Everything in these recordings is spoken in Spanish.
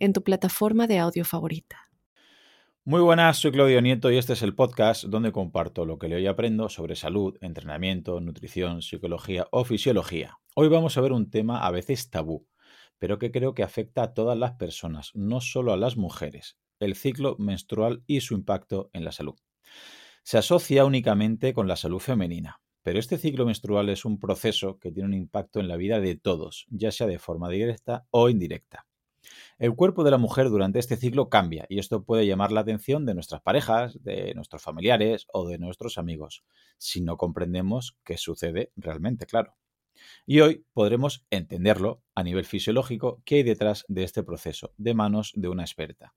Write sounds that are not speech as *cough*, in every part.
en tu plataforma de audio favorita. Muy buenas, soy Claudio Nieto y este es el podcast donde comparto lo que leo y aprendo sobre salud, entrenamiento, nutrición, psicología o fisiología. Hoy vamos a ver un tema a veces tabú, pero que creo que afecta a todas las personas, no solo a las mujeres, el ciclo menstrual y su impacto en la salud. Se asocia únicamente con la salud femenina, pero este ciclo menstrual es un proceso que tiene un impacto en la vida de todos, ya sea de forma directa o indirecta. El cuerpo de la mujer durante este ciclo cambia y esto puede llamar la atención de nuestras parejas, de nuestros familiares o de nuestros amigos, si no comprendemos qué sucede realmente, claro. Y hoy podremos entenderlo a nivel fisiológico qué hay detrás de este proceso, de manos de una experta.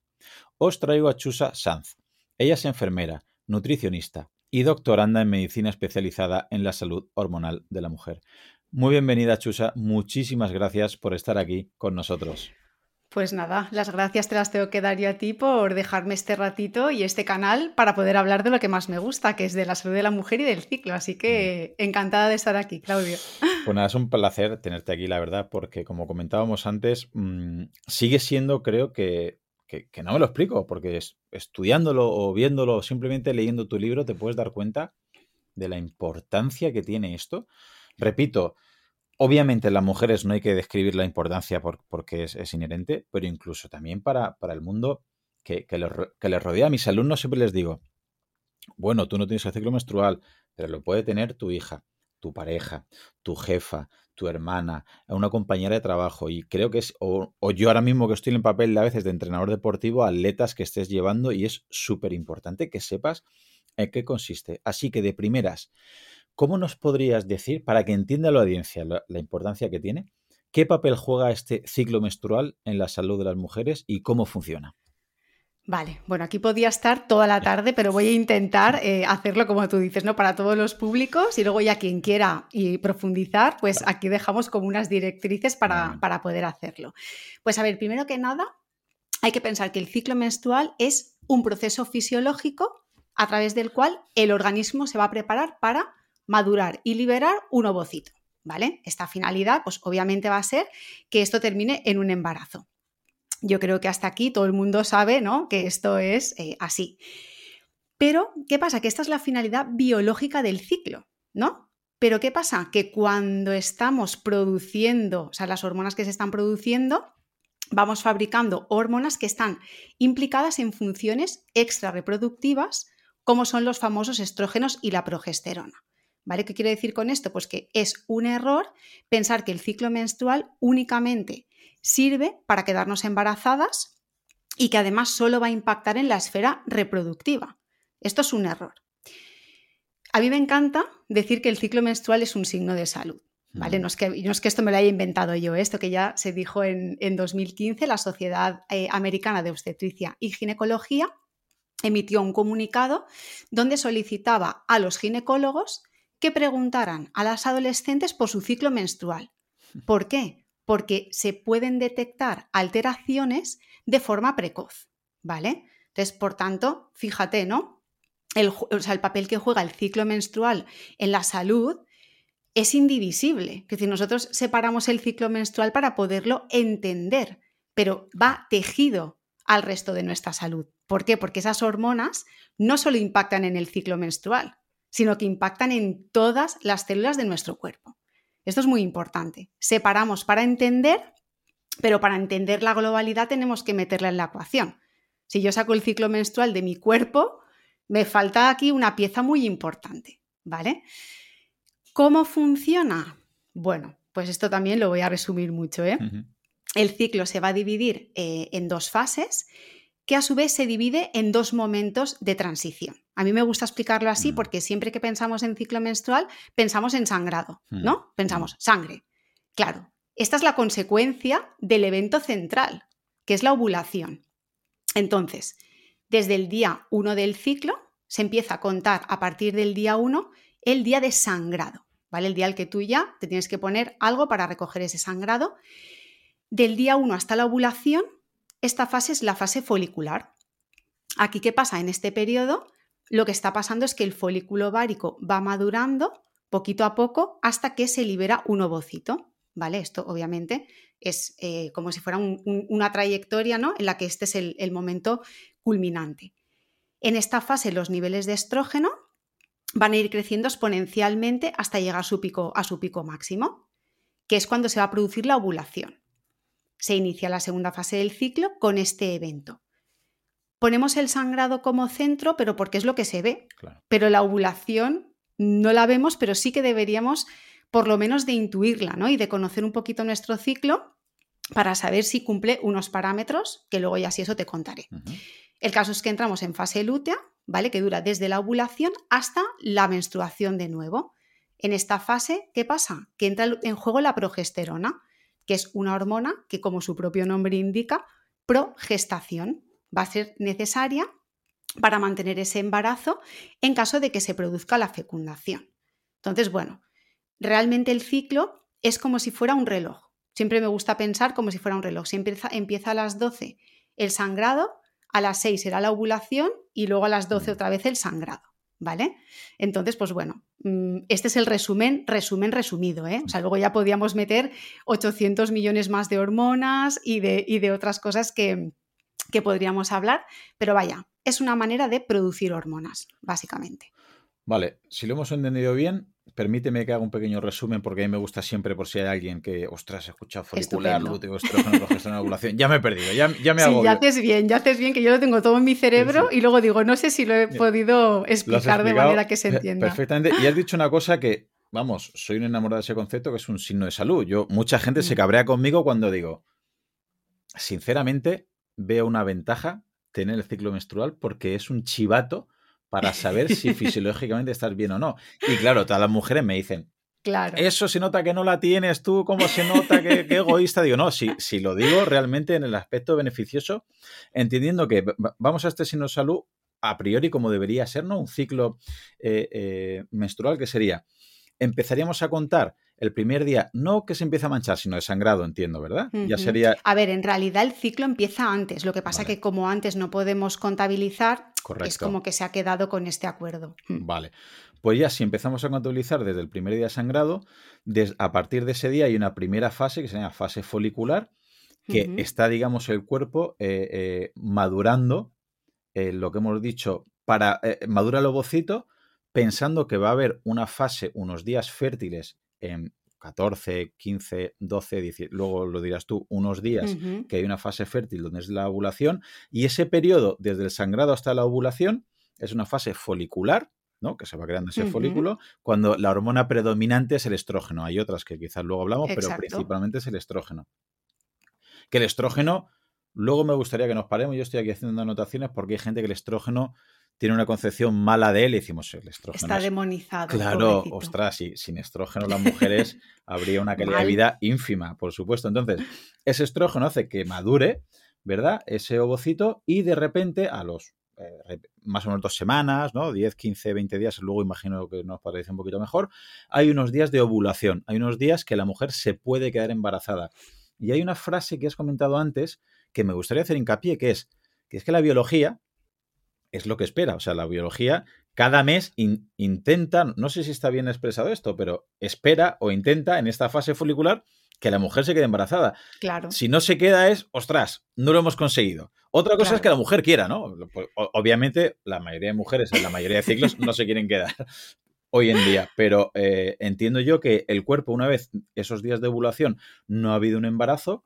Os traigo a Chusa Sanz. Ella es enfermera, nutricionista y doctoranda en medicina especializada en la salud hormonal de la mujer. Muy bienvenida, Chusa. Muchísimas gracias por estar aquí con nosotros. Pues nada, las gracias te las tengo que dar yo a ti por dejarme este ratito y este canal para poder hablar de lo que más me gusta, que es de la salud de la mujer y del ciclo. Así que encantada de estar aquí, Claudio. Pues nada, es un placer tenerte aquí, la verdad, porque como comentábamos antes, mm, sigue siendo, creo que que, no me lo explico, porque estudiándolo o viéndolo o simplemente leyendo tu libro te puedes dar cuenta de la importancia que tiene esto. Repito, obviamente en las mujeres no hay que describir la importancia porque es, inherente, pero incluso también para, para el mundo que, que, les rodea. A mis alumnos siempre les digo, bueno, tú no tienes el ciclo menstrual, pero lo puede tener tu hija, tu pareja, tu jefa, tu hermana, una compañera de trabajo. Y creo que es, o, yo ahora mismo que estoy en el papel a veces de entrenador deportivo, atletas que estés llevando y es súper importante que sepas en qué consiste. Así que de primeras, ¿cómo nos podrías decir, para que entienda la audiencia la importancia que tiene, qué papel juega este ciclo menstrual en la salud de las mujeres y cómo funciona? Vale, bueno, aquí podía estar toda la tarde, pero voy a intentar *laughs* eh, hacerlo como tú dices, ¿no? Para todos los públicos y luego ya quien quiera y profundizar, pues aquí dejamos como unas directrices para, para poder hacerlo. Pues a ver, primero que nada, hay que pensar que el ciclo menstrual es un proceso fisiológico a través del cual el organismo se va a preparar para madurar y liberar un ovocito, ¿vale? Esta finalidad, pues obviamente va a ser que esto termine en un embarazo. Yo creo que hasta aquí todo el mundo sabe ¿no? que esto es eh, así. Pero, ¿qué pasa? Que esta es la finalidad biológica del ciclo, ¿no? Pero ¿qué pasa? Que cuando estamos produciendo, o sea, las hormonas que se están produciendo, vamos fabricando hormonas que están implicadas en funciones extrarreproductivas, como son los famosos estrógenos y la progesterona. ¿Vale? ¿Qué quiere decir con esto? Pues que es un error pensar que el ciclo menstrual únicamente sirve para quedarnos embarazadas y que además solo va a impactar en la esfera reproductiva. Esto es un error. A mí me encanta decir que el ciclo menstrual es un signo de salud. ¿Vale? No, es que, no es que esto me lo haya inventado yo, esto que ya se dijo en, 2015, la Sociedad eh, Americana de Obstetricia y Ginecología emitió un comunicado donde solicitaba a los ginecólogos que preguntaran a las adolescentes por su ciclo menstrual. ¿Por qué? porque se pueden detectar alteraciones de forma precoz, ¿vale? Entonces, por tanto, fíjate, ¿no? El, o sea, el papel que juega el ciclo menstrual en la salud es indivisible. Es decir, nosotros separamos el ciclo menstrual para poderlo entender, pero va tejido al resto de nuestra salud. ¿Por qué? Porque esas hormonas no solo impactan en el ciclo menstrual, sino que impactan en todas las células de nuestro cuerpo. Esto es muy importante. Separamos para entender, pero para entender la globalidad tenemos que meterla en la ecuación. Si yo saco el ciclo menstrual de mi cuerpo, me falta aquí una pieza muy importante, ¿vale? ¿Cómo funciona? Bueno, pues esto también lo voy a resumir mucho, ¿eh? El ciclo se va a dividir eh, en dos fases que a su vez se divide en dos momentos de transición. A mí me gusta explicarlo así mm. porque siempre que pensamos en ciclo menstrual pensamos en sangrado, mm. ¿no? Pensamos, mm. sangre. Claro, esta es la consecuencia del evento central, que es la ovulación. Entonces, desde el día 1 del ciclo se empieza a contar a partir del día 1 el día de sangrado, ¿vale? El día al que tú ya te tienes que poner algo para recoger ese sangrado. Del día 1 hasta la ovulación, esta fase es la fase folicular. Aquí, ¿qué pasa? En este periodo, lo que está pasando es que el folículo ovárico va madurando poquito a poco hasta que se libera un ovocito, ¿vale? Esto obviamente es eh, como si fuera una trayectoria, ¿no? En la que este es el momento culminante. En esta fase los niveles de estrógeno van a ir creciendo exponencialmente hasta llegar a su pico, a su pico máximo, que es cuando se va a producir la ovulación. Se inicia la segunda fase del ciclo con este evento. Ponemos el sangrado como centro, pero porque es lo que se ve. Pero la ovulación no la vemos, pero sí que deberíamos por lo menos de intuirla, ¿no? Y de conocer un poquito nuestro ciclo para saber si cumple unos parámetros, que luego ya si eso te contaré. El caso es que entramos en fase lútea, ¿vale? Que dura desde la ovulación hasta la menstruación de nuevo. En esta fase, ¿qué pasa? Que entra en juego la progesterona, que es una hormona que, como su propio nombre indica, progestación. Va a ser necesaria para mantener ese embarazo en caso de que se produzca la fecundación. Entonces, bueno, realmente el ciclo es como si fuera un reloj. Siempre me gusta pensar como si fuera un reloj. Si empieza, empieza a las 12 el sangrado, a las 6 será la ovulación y luego a las 12 mm. otra vez el sangrado. ¿Vale? Entonces, pues bueno, mm, este es el resumen, resumen resumido, ¿eh? O sea, luego ya podíamos meter 800 millones más de hormonas y de, y de otras cosas que, que podríamos hablar, pero vaya, es una manera de producir hormonas, básicamente. Vale, si lo hemos entendido bien, permíteme que haga un pequeño resumen porque a mí me gusta siempre por si hay alguien que, ostras, he escuchado folicular, lúteo, estrógeno, ovulación. Ya me he perdido, ya, ya me hago. Sí, ya haces bien, ya haces bien, que yo lo tengo todo en mi cerebro y luego digo, no sé si lo he podido explicar de manera que se entienda. Perfectamente. Y has dicho una cosa que, vamos, soy un enamorado de ese concepto que es un signo de salud. Yo, mucha gente se mm. cabrea conmigo cuando digo, sinceramente, veo una ventaja tener el ciclo menstrual porque es un chivato para saber si *laughs* fisiológicamente estás bien o no. Y claro, todas las mujeres me dicen, Claro. Eso se nota que no la tienes tú, ¿cómo se nota que, egoísta? Digo, no, si, si, lo digo realmente en el aspecto beneficioso, entendiendo que vamos a este signo de salud a priori como debería ser, ¿no? Un ciclo eh, eh, menstrual que sería, empezaríamos a contar el primer día, no que se empieza a manchar, sino de sangrado, entiendo, ¿verdad? Ya sería... A ver, en realidad el ciclo empieza antes, lo que pasa que como antes no podemos contabilizar, es como que se ha quedado con este acuerdo. Mm. Vale. Pues ya si empezamos a contabilizar desde el primer día de sangrado, a partir de ese día hay una primera fase que se llama fase folicular, que está, digamos, el cuerpo eh, eh, madurando, eh, lo que hemos dicho, para madura el ovocito, pensando que va a haber una fase, unos días fértiles en 14, 15, 12, 10, luego lo dirás tú, unos días que hay una fase fértil donde es la ovulación y ese periodo desde el sangrado hasta la ovulación es una fase folicular, ¿no? que se va creando ese folículo, cuando la hormona predominante es el estrógeno. Hay otras que quizás luego hablamos, pero principalmente es el estrógeno. Que el estrógeno, luego me gustaría que nos paremos, yo estoy aquí haciendo anotaciones porque hay gente que el estrógeno tiene una concepción mala de él y decimos el estrógeno. Está demonizado. Claro, ostras, y sin estrógeno las mujeres *laughs* habría una calidad de vida ínfima, por supuesto. Entonces, ese estrógeno hace que madure, ¿verdad? Ese ovocito y de repente a los eh, más o menos dos semanas, ¿no? 10, 15, 20 días, luego imagino que nos parece un poquito mejor, hay unos días de ovulación, hay unos días que la mujer se puede quedar embarazada. Y hay una frase que has comentado antes que me gustaría hacer hincapié, que es que es que la biología, es lo que espera. O sea, la biología cada mes intenta, no sé si está bien expresado esto, pero espera o intenta en esta fase folicular que la mujer se quede embarazada. Claro. Si no se queda es, ostras, no lo hemos conseguido. Otra cosa es que la mujer quiera, ¿no? Pues, obviamente, la mayoría de mujeres en la mayoría de ciclos no se quieren quedar *laughs* hoy en día, pero eh, entiendo yo que el cuerpo, una vez esos días de ovulación no ha habido un embarazo,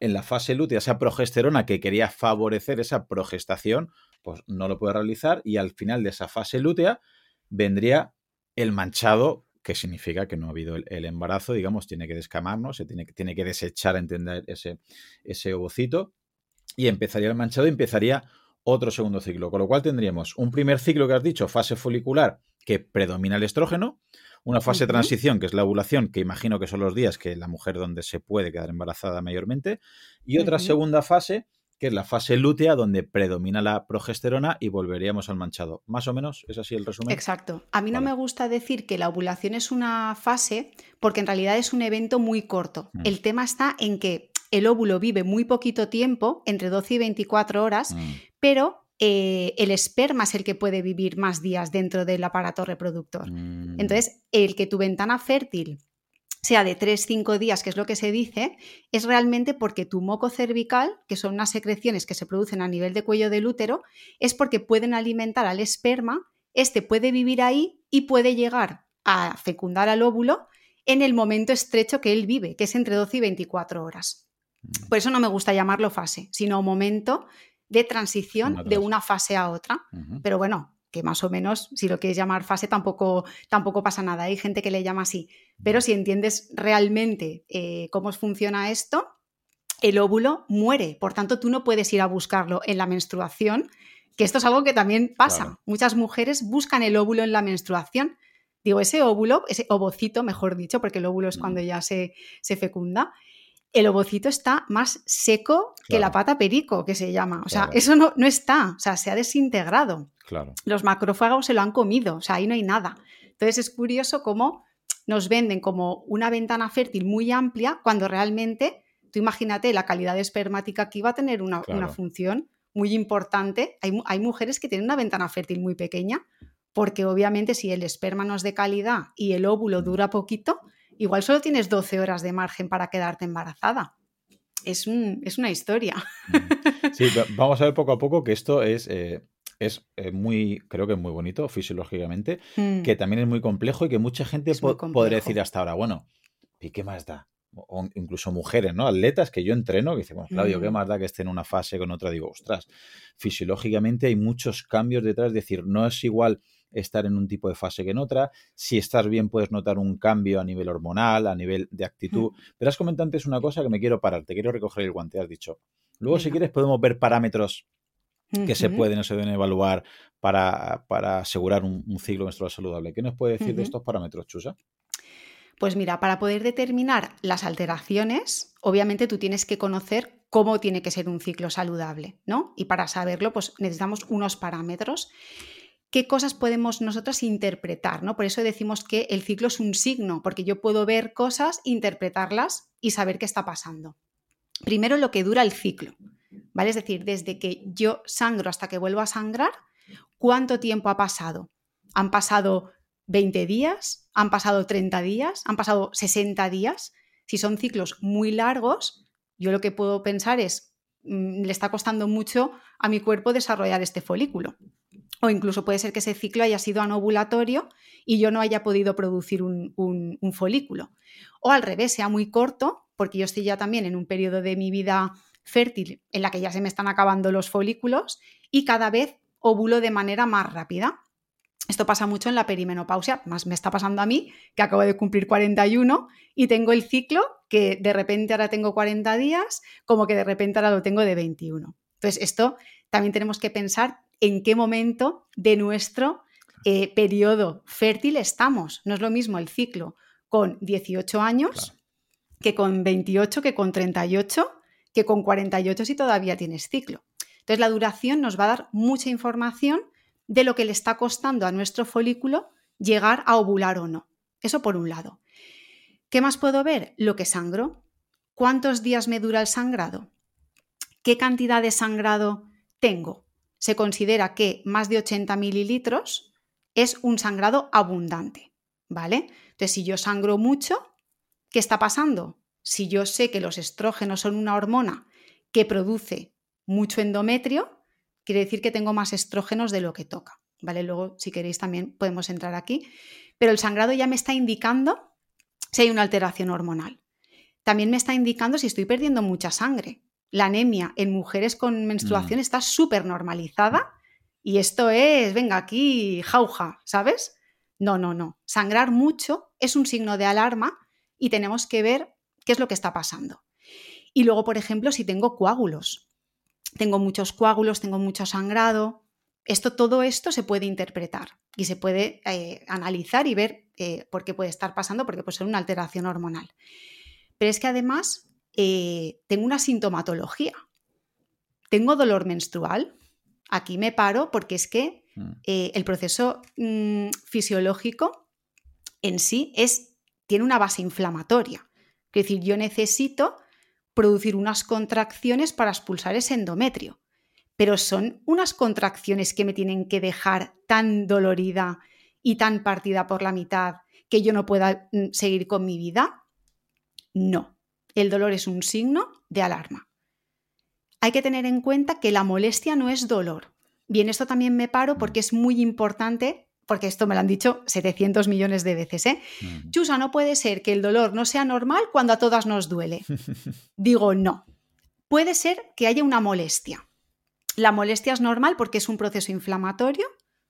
en la fase lútea, esa progesterona que quería favorecer esa progestación, pues no lo puede realizar y al final de esa fase lútea vendría el manchado, que significa que no ha habido el, embarazo, digamos, tiene que descamarnos, se tiene, tiene que desechar, entender ese, ese ovocito y empezaría el manchado y empezaría otro segundo ciclo, con lo cual tendríamos un primer ciclo que has dicho, fase folicular, que predomina el estrógeno, una fase de transición, que es la ovulación, que imagino que son los días que la mujer donde se puede quedar embarazada mayormente, y otra segunda fase, que es la fase lútea donde predomina la progesterona y volveríamos al manchado. Más o menos, ¿es así el resumen? Exacto. A mí no me gusta decir que la ovulación es una fase porque en realidad es un evento muy corto. Mm. El tema está en que el óvulo vive muy poquito tiempo, entre 12 y 24 horas, mm. pero eh, el esperma es el que puede vivir más días dentro del aparato reproductor. Mm. Entonces, el que tu ventana fértil sea de 3-5 días, que es lo que se dice, es realmente porque tu moco cervical, que son unas secreciones que se producen a nivel de cuello del útero, es porque pueden alimentar al esperma, este puede vivir ahí y puede llegar a fecundar al óvulo en el momento estrecho que él vive, que es entre 12 y 24 horas. Mm. Por eso no me gusta llamarlo fase, sino momento de transición de una fase a otra. Pero bueno, que más o menos, si lo quieres llamar fase, tampoco, tampoco pasa nada. Hay gente que le llama así. Pero si entiendes realmente eh, cómo funciona esto, el óvulo muere. Por tanto, tú no puedes ir a buscarlo en la menstruación, que esto es algo que también pasa. Muchas mujeres buscan el óvulo en la menstruación. Digo, ese óvulo, ese ovocito, mejor dicho, porque el óvulo es cuando ya se, se fecunda, el ovocito está más seco que la pata perico, que se llama. O sea, eso no, no, está, o sea, se ha desintegrado. Los macrófagos se lo han comido, o sea, ahí no hay nada. Entonces es curioso cómo nos venden como una ventana fértil muy amplia cuando realmente, tú imagínate, la calidad espermática que iba a tener una, función muy importante. Hay, hay, mujeres que tienen una ventana fértil muy pequeña porque obviamente si el esperma no es de calidad y el óvulo mm. dura poquito, igual solo tienes 12 horas de margen para quedarte embarazada. Es, es una historia. Mm. Sí, vamos a ver poco a poco que esto es... Eh, es eh, muy, creo que es muy bonito fisiológicamente, mm. que también es muy complejo y que mucha gente podría decir hasta ahora, bueno, ¿y qué más da? O incluso mujeres, ¿no? Atletas que yo entreno, que dicen, bueno, Claudio, ¿qué mm. más da que esté en una fase con otra? Digo, ostras, fisiológicamente hay muchos cambios detrás, es decir, no es igual estar en un tipo de fase que en otra. Si estás bien, puedes notar un cambio a nivel hormonal, a nivel de actitud. Mm. Pero has comentado antes una cosa que me quiero parar, te quiero recoger el guante, has dicho. Luego, si quieres, podemos ver parámetros que se pueden o se deben evaluar para, asegurar un, ciclo menstrual saludable. ¿Qué nos puede decir de estos parámetros, Chusa? Pues mira, para poder determinar las alteraciones, obviamente tú tienes que conocer cómo tiene que ser un ciclo saludable, ¿no? Y para saberlo, pues necesitamos unos parámetros. ¿Qué cosas podemos nosotras interpretar? ¿no? Por eso decimos que el ciclo es un signo, porque yo puedo ver cosas, interpretarlas y saber qué está pasando. Primero, lo que dura el ciclo. ¿Vale? Es decir, desde que yo sangro hasta que vuelvo a sangrar, ¿cuánto tiempo ha pasado? ¿Han pasado 20 días? ¿Han pasado 30 días? ¿Han pasado 60 días? Si son ciclos muy largos, yo lo que puedo pensar es, mm, le está costando mucho a mi cuerpo desarrollar este folículo. O incluso puede ser que ese ciclo haya sido anovulatorio y yo no haya podido producir un, un folículo. O al revés, sea muy corto, porque yo estoy ya también en un periodo de mi vida fértil en la que ya se me están acabando los folículos y cada vez óvulo de manera más rápida. Esto pasa mucho en la perimenopausia, más me está pasando a mí, que acabo de cumplir 41 y tengo el ciclo que de repente ahora tengo 40 días, como que de repente ahora lo tengo de 21. Entonces, esto también tenemos que pensar en qué momento de nuestro eh, periodo fértil estamos. No es lo mismo el ciclo con 18 años que con 28, que con 38 que con 48 si todavía tienes ciclo. Entonces la duración nos va a dar mucha información de lo que le está costando a nuestro folículo llegar a ovular o no. Eso por un lado. ¿Qué más puedo ver? Lo que sangro. ¿Cuántos días me dura el sangrado? ¿Qué cantidad de sangrado tengo? Se considera que más de 80 mililitros es un sangrado abundante, ¿vale? Entonces, si yo sangro mucho, ¿qué está pasando? Si yo sé que los estrógenos son una hormona que produce mucho endometrio, quiere decir que tengo más estrógenos de lo que toca. ¿Vale? Luego, si queréis, también podemos entrar aquí. Pero el sangrado ya me está indicando si hay una alteración hormonal. También me está indicando si estoy perdiendo mucha sangre. La anemia en mujeres con menstruación mm. está súper normalizada y esto es, venga, aquí, jauja, ¿sabes? No, no, no. Sangrar mucho es un signo de alarma y tenemos que ver qué es lo que está pasando. Y luego, por ejemplo, si tengo coágulos, tengo muchos coágulos, tengo mucho sangrado, esto, todo esto se puede interpretar y se puede eh, analizar y ver eh, por qué puede estar pasando, porque puede ser una alteración hormonal. Pero es que además eh, tengo una sintomatología. tengo dolor menstrual, aquí me paro porque es que Mm. el proceso mm, fisiológico en sí es, tiene una base inflamatoria. Es decir, yo necesito producir unas contracciones para expulsar ese endometrio. Pero son unas contracciones que me tienen que dejar tan dolorida y tan partida por la mitad que yo no pueda mm, seguir con mi vida. No, el dolor es un signo de alarma. Hay que tener en cuenta que la molestia no es dolor. Bien, esto también me paro porque es muy importante, porque esto me lo han dicho 700 millones de veces. ¿eh? Mm. Chusa, no puede ser que el dolor no sea normal cuando a todas nos duele. *laughs* Digo, no. Puede ser que haya una molestia. La molestia es normal porque es un proceso inflamatorio,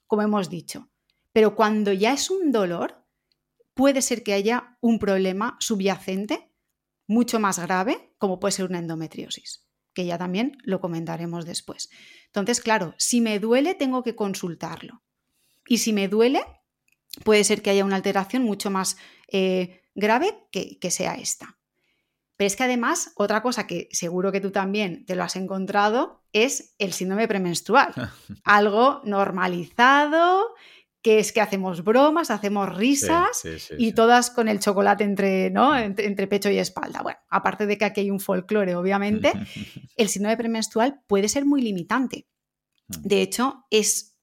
como hemos dicho. Pero cuando ya es un dolor, puede ser que haya un problema subyacente mucho más grave, como puede ser una endometriosis, que ya también lo comentaremos después. Entonces, claro, si me duele, tengo que consultarlo. Y si me duele, puede ser que haya una alteración mucho más eh, grave que, que sea esta. Pero es que además, otra cosa que seguro que tú también te lo has encontrado es el síndrome premenstrual. *laughs* Algo normalizado, que es que hacemos bromas, hacemos risas Sí, sí, sí, y todas con el chocolate entre, ¿no? entre, entre pecho y espalda. Bueno, aparte de que aquí hay un folclore, obviamente, *laughs* el síndrome premenstrual puede ser muy limitante. De hecho, es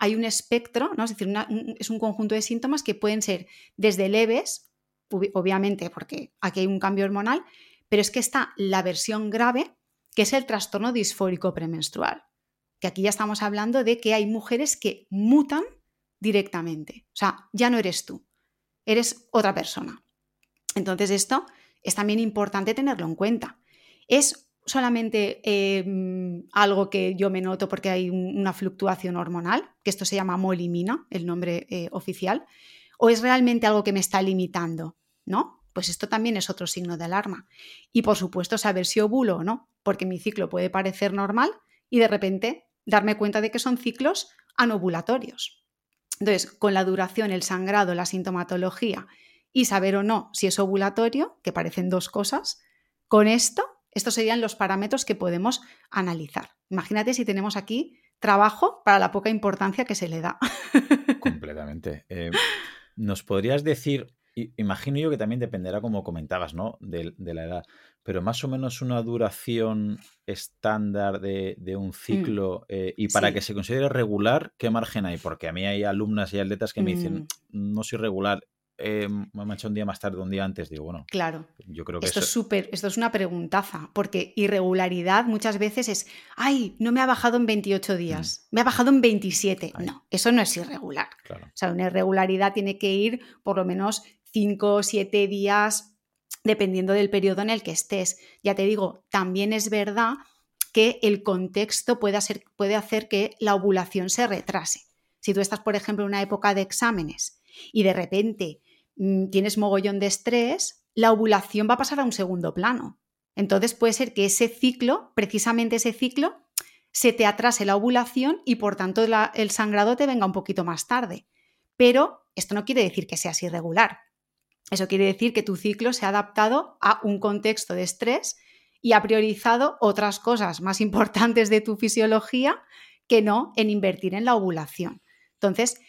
hay un espectro, es decir, un- es un conjunto de síntomas que pueden ser desde leves, obvi- obviamente porque aquí hay un cambio hormonal, pero es que está la versión grave, que es el trastorno disfórico premenstrual. Que aquí ya estamos hablando de que hay mujeres que mutan directamente. O sea, ya no eres tú, eres otra persona. Entonces esto es también importante tenerlo en cuenta. Es solamente mm, algo que yo me noto porque hay un- una fluctuación hormonal, que esto se llama molimina, el nombre eh, oficial, o es realmente algo que me está limitando, ¿no? Pues esto también es otro signo de alarma. Y por supuesto saber si ovulo o no, porque mi ciclo puede parecer normal y de repente darme cuenta de que son ciclos anovulatorios. Entonces, con la duración, el sangrado, la sintomatología y saber o no si es ovulatorio, que parecen dos cosas, con esto, estos serían los parámetros que podemos analizar. Imagínate si tenemos aquí trabajo para la poca importancia que se le da. *laughs* Completamente. Eh, ¿Nos podrías decir, imagino yo que también dependerá, como comentabas, ¿no? De, de la edad, pero más o menos una duración estándar de, de un ciclo eh, y para Mm, sí. que se considere regular, ¿qué margen hay? Porque a mí hay alumnas y atletas que me Mm. dicen, no soy regular, eh, me ha hecho un día más tarde, un día antes. Digo, bueno, Claro. yo creo que Esto eso... es súper, esto es una preguntaza, porque irregularidad muchas veces es, ay, no me ha bajado en 28 días, me ha bajado en 27. Ahí. No, eso no es irregular. Claro. O sea, una irregularidad tiene que ir por lo menos 5 o 7 días, dependiendo del periodo en el que estés. Ya te digo, también es verdad que el contexto puede hacer, puede hacer que la ovulación se retrase. Si tú estás, por ejemplo, en una época de exámenes y de repente tienes mogollón de estrés, la ovulación va a pasar a un segundo plano. Entonces puede ser que ese ciclo, precisamente ese ciclo, se te atrase la ovulación y por tanto el sangrado te venga un poquito más tarde. Pero esto no quiere decir que seas irregular. Eso quiere decir que tu ciclo se ha adaptado a un contexto de estrés y ha priorizado otras cosas más *laughs* importantes de tu fisiología que no en invertir en la ovulación. Entonces,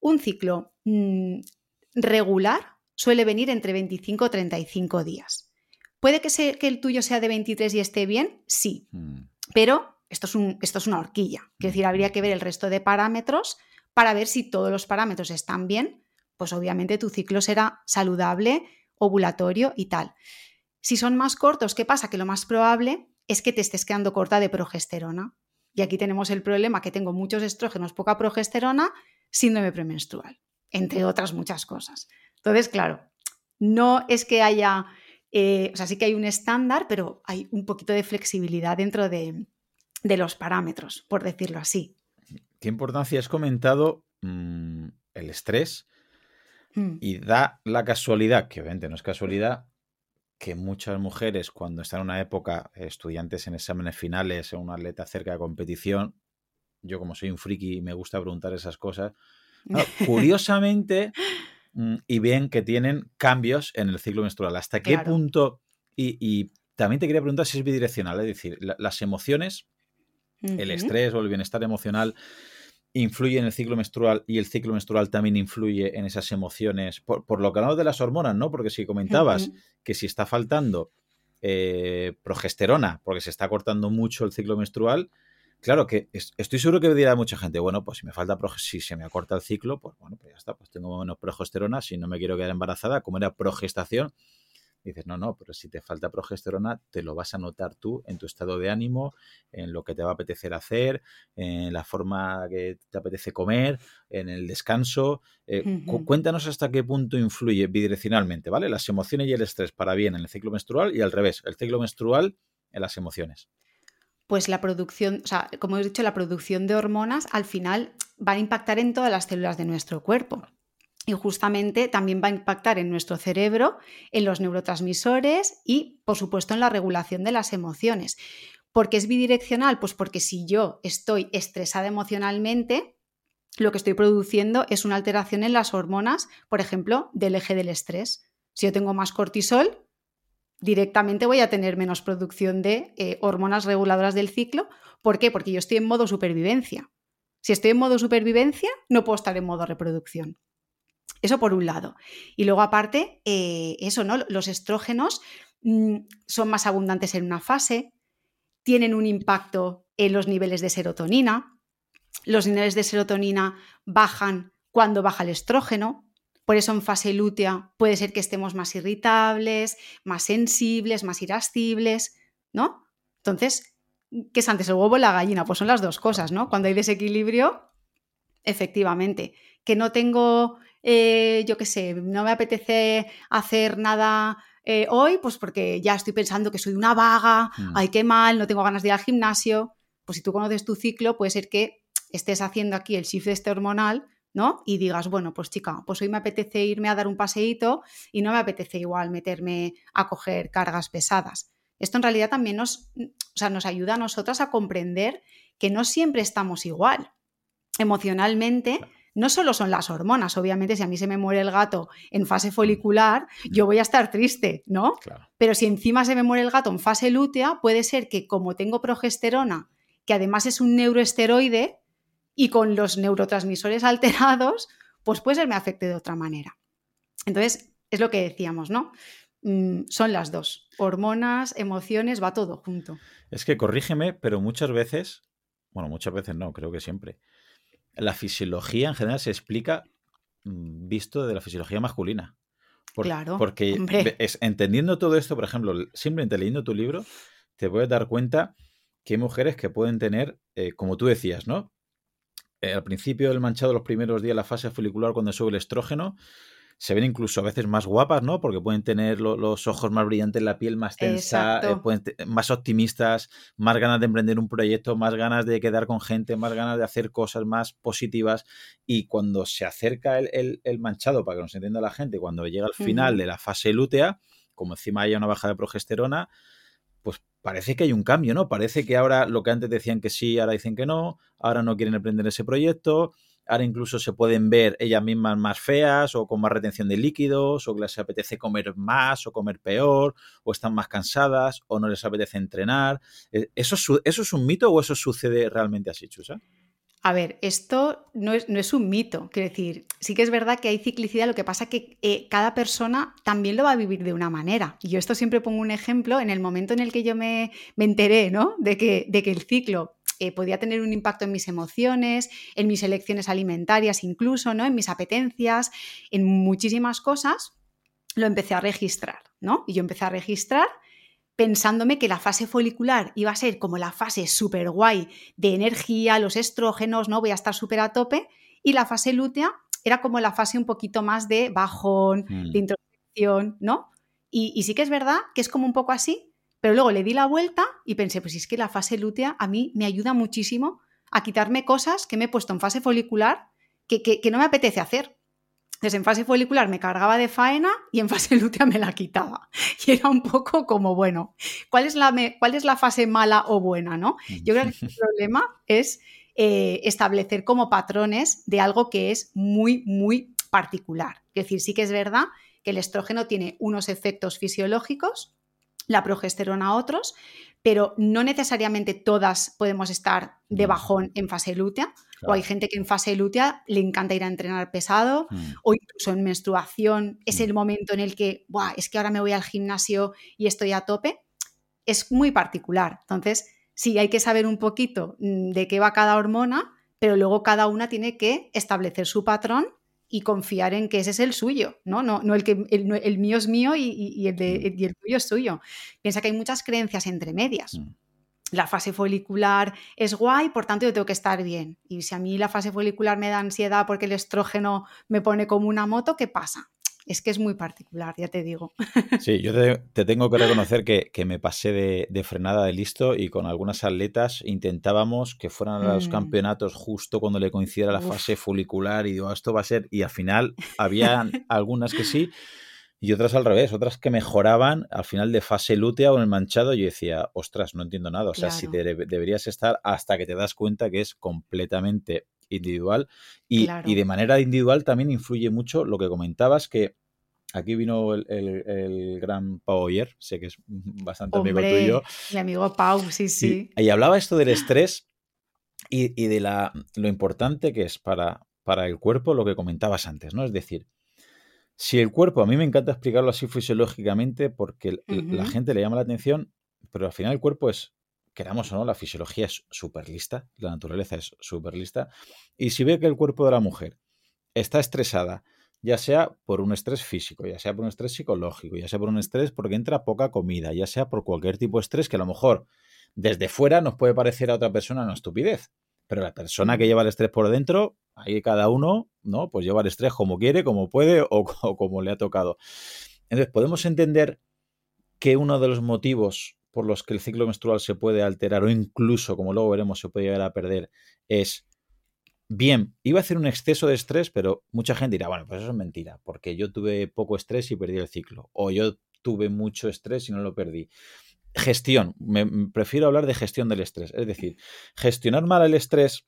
un ciclo mm, regular suele venir entre 25 y 35 días. ¿Puede que, se- que el tuyo sea de 23 y esté bien? Sí, Mm, pero esto es, un- esto es una horquilla. Es decir, habría que ver el resto de parámetros para ver si todos los parámetros están bien. Pues obviamente tu ciclo será saludable, ovulatorio y tal. Si son más cortos, ¿qué pasa? Que lo más probable es que te estés quedando corta de progesterona. Y aquí tenemos el problema que tengo muchos estrógenos, poca progesterona, síndrome premenstrual, entre otras muchas cosas. Entonces, claro, no es que haya, eh, o sea, sí que hay un estándar, pero hay un poquito de flexibilidad dentro de, de los parámetros, por decirlo así. ¿Qué importancia has comentado mm, el estrés? Mm, Y da la casualidad, que obviamente no es casualidad, que muchas mujeres cuando están en una época, eh, estudiantes en exámenes finales, en una atleta cerca de competición, yo como soy un friki y me gusta preguntar esas cosas, no, *laughs* curiosamente, mm, y ven que tienen cambios en el ciclo menstrual. ¿Hasta qué Claro. punto? Y, y también te quería preguntar si es bidireccional, es decir, la- las emociones el estrés o el bienestar emocional influye en el ciclo menstrual y el ciclo menstrual también influye en esas emociones, por, lo que hablamos de las hormonas, ¿no? Porque si comentabas que si está faltando eh, progesterona, porque se está cortando mucho el ciclo menstrual, claro que estoy seguro que dirá mucha gente, bueno, pues si me falta si se me acorta el ciclo, pues bueno, pues ya está, pues tengo menos progesterona, si no me quiero quedar embarazada, como era progestación, dices, no, no, pero si te falta progesterona, te lo vas a notar tú en tu estado de ánimo, en lo que te va a apetecer hacer, en la forma que te apetece comer, en el descanso. Eh, cuéntanos hasta qué punto influye bidireccionalmente, ¿vale? Las emociones y el estrés para bien en el ciclo menstrual y al revés, el ciclo menstrual en las emociones. Pues la producción, o sea, como he dicho, la producción de hormonas al final va a impactar en todas las células de nuestro cuerpo y justamente también va a impactar en nuestro cerebro, en los neurotransmisores y, por supuesto, en la regulación de las emociones. ¿Por qué es bidireccional? Pues porque si yo estoy estresada emocionalmente, lo que estoy produciendo es una alteración en las hormonas, por ejemplo, del eje del estrés. Si yo tengo más cortisol, directamente voy a tener menos producción de eh, hormonas reguladoras del ciclo. ¿Por qué? Porque yo estoy en modo supervivencia. Si estoy en modo supervivencia, no puedo estar en modo reproducción. Eso por un lado. Y luego aparte, eh, eso, ¿no? Los estrógenos mm, son más abundantes en una fase, tienen un impacto en los niveles de serotonina. Los niveles de serotonina bajan cuando baja el estrógeno. Por eso en fase lútea puede ser que estemos más irritables, más sensibles, más irascibles, ¿no? Entonces, ¿qué es antes el huevo o la gallina? Pues son las dos cosas, ¿no? Cuando hay desequilibrio, efectivamente, que no tengo eh, yo qué sé, no me apetece hacer nada eh, hoy, pues porque ya estoy pensando que soy una vaga, mm. ay, qué mal, no tengo ganas de ir al gimnasio. Pues si tú conoces tu ciclo, puede ser que estés haciendo aquí el shift este hormonal, ¿no? Y digas, bueno, pues chica, pues hoy me apetece irme a dar un paseíto y no me apetece igual meterme a coger cargas pesadas. Esto en realidad también nos, nos ayuda a nosotras a comprender que no siempre estamos igual. Emocionalmente, no solo son las hormonas, obviamente si a mí se me muere el gato en fase folicular, yo voy a estar triste, ¿no? Pero si encima se me muere el gato en fase lútea, puede ser que como tengo progesterona, que además es un neuroesteroide, y con los neurotransmisores alterados, pues puede ser me afecte de otra manera. Entonces, es lo que decíamos, ¿no? Mm, son las dos. Hormonas, emociones, va todo junto. Es que corrígeme, pero muchas veces, bueno, muchas veces no, creo que siempre la fisiología en general se explica mm, visto de la fisiología masculina. claro. Porque es, entendiendo todo esto, por ejemplo, simplemente leyendo tu libro, te puedes dar cuenta que hay mujeres que pueden tener, eh, como tú decías, ¿no? Eh, al principio del manchado, los primeros días, la fase folicular, cuando sube el estrógeno, se ven incluso a veces más guapas, ¿no? Porque pueden tener los ojos más brillantes, la piel más tensa, eh, más optimistas, más ganas de emprender un proyecto, más ganas de quedar con gente, más ganas de hacer cosas más positivas. Y cuando se acerca el, manchado, para que nos entienda la gente, cuando llega al final de la fase lútea, como encima haya una baja de progesterona, parece que hay un cambio, ¿no? Parece que ahora lo que antes decían que sí, ahora dicen que no, ahora no quieren emprender ese proyecto, Ahora incluso se pueden ver ellas mismas más feas o con más retención de líquidos o que les apetece comer más o comer peor o están más cansadas o no les apetece entrenar. Eh, ¿Eso, eso es un mito o eso sucede realmente así, Chusa? A ver, esto no es, no es, un mito, quiero decir, sí que es verdad que hay ciclicidad, lo que pasa que eh, cada persona también lo va a vivir de una manera. Y yo esto siempre pongo un ejemplo, en el momento en el que yo me, me enteré ¿no? de, que, de que el ciclo eh, podía tener un impacto en mis emociones, en mis elecciones alimentarias incluso, ¿no? En mis apetencias, en muchísimas cosas, lo empecé a registrar, ¿no? Y yo empecé a registrar pensándome que la fase folicular iba a ser como la fase súper guay de energía, los estrógenos, ¿no? Voy a estar súper a tope. Y la fase lútea era como la fase un poquito más de bajón, de mm. introspección, ¿no? Y, y, sí que es verdad que es como un poco así, pero luego le di la vuelta y pensé, pues es que la fase lútea a mí me ayuda muchísimo a quitarme cosas que me he puesto en fase folicular que, no me apetece hacer. Entonces en fase folicular me cargaba de faena y en fase *laughs* lútea me la quitaba. Y era un poco como, bueno, ¿cuál es la, cuál es la fase mala o buena? ¿no? Yo creo que el *laughs* problema es eh, establecer como patrones de algo que es muy, muy particular. Es decir, sí que es verdad que el estrógeno tiene unos efectos fisiológicos la progesterona otros, pero no necesariamente todas podemos estar de bajón en fase lútea. O hay gente que en fase lútea le encanta ir a entrenar pesado, mm. o incluso en menstruación es mm. el momento en el que, Buah, es que ahora me voy al gimnasio y estoy a tope. Es muy particular. Entonces, sí, hay que saber un poquito de qué va cada hormona, pero luego cada una tiene que establecer su patrón y confiar en que ese es el suyo, ¿no? No, no el que el, mío es mío y, el de, y el tuyo es suyo. Piensa que hay muchas creencias entre medias la fase folicular es guay, por tanto yo tengo que estar bien. Y si a mí la fase folicular me da ansiedad porque el estrógeno me pone como una moto, ¿qué pasa? Es que es muy particular, ya te digo. *laughs* Sí, yo te, tengo que reconocer que, me pasé de, frenada de listo y con algunas atletas intentábamos que fueran a los mm. campeonatos justo cuando le coincidiera la fase folicular y digo, ah, esto va a ser... Y al final había algunas que sí, y otras al revés, otras que mejoraban al final de fase lútea o en el manchado. Yo decía, ostras, no entiendo nada. O sea, si deberías estar hasta que te das cuenta que es completamente individual. Y, de manera individual también influye mucho lo que comentabas, que aquí vino el, gran Pau Oyer, sé que es bastante amigo tuyo. Mi amigo Pau, sí, sí. Y, hablaba esto del *laughs* estrés y, de la, lo importante que es para, para el cuerpo lo que comentabas antes, ¿no? Es decir, si el cuerpo, a mí me encanta explicarlo así fisiológicamente porque la gente le llama la atención, pero al final el cuerpo es, queramos o no, la fisiología es súper lista, la naturaleza es súper lista. Y si ve que el cuerpo de la mujer está estresada, ya sea por un estrés físico, ya sea por un estrés psicológico, ya sea por un estrés porque entra poca comida, ya sea por cualquier tipo de estrés que a lo mejor desde fuera nos puede parecer a otra persona una estupidez. Pero la persona que lleva el estrés por dentro, ahí cada uno, ¿no? Pues lleva el estrés como quiere, como puede o, *laughs* como le ha tocado. Entonces, podemos entender que uno de los motivos por los que el ciclo menstrual se puede alterar o incluso, como luego veremos, se puede llegar a perder es, bien, iba a hacer un exceso de estrés, pero mucha gente dirá, bueno, pues eso es mentira, porque yo tuve poco estrés y perdí el ciclo, o yo tuve mucho estrés y no lo perdí gestión. Me, prefiero hablar de gestión del estrés. Es decir, gestionar mal el estrés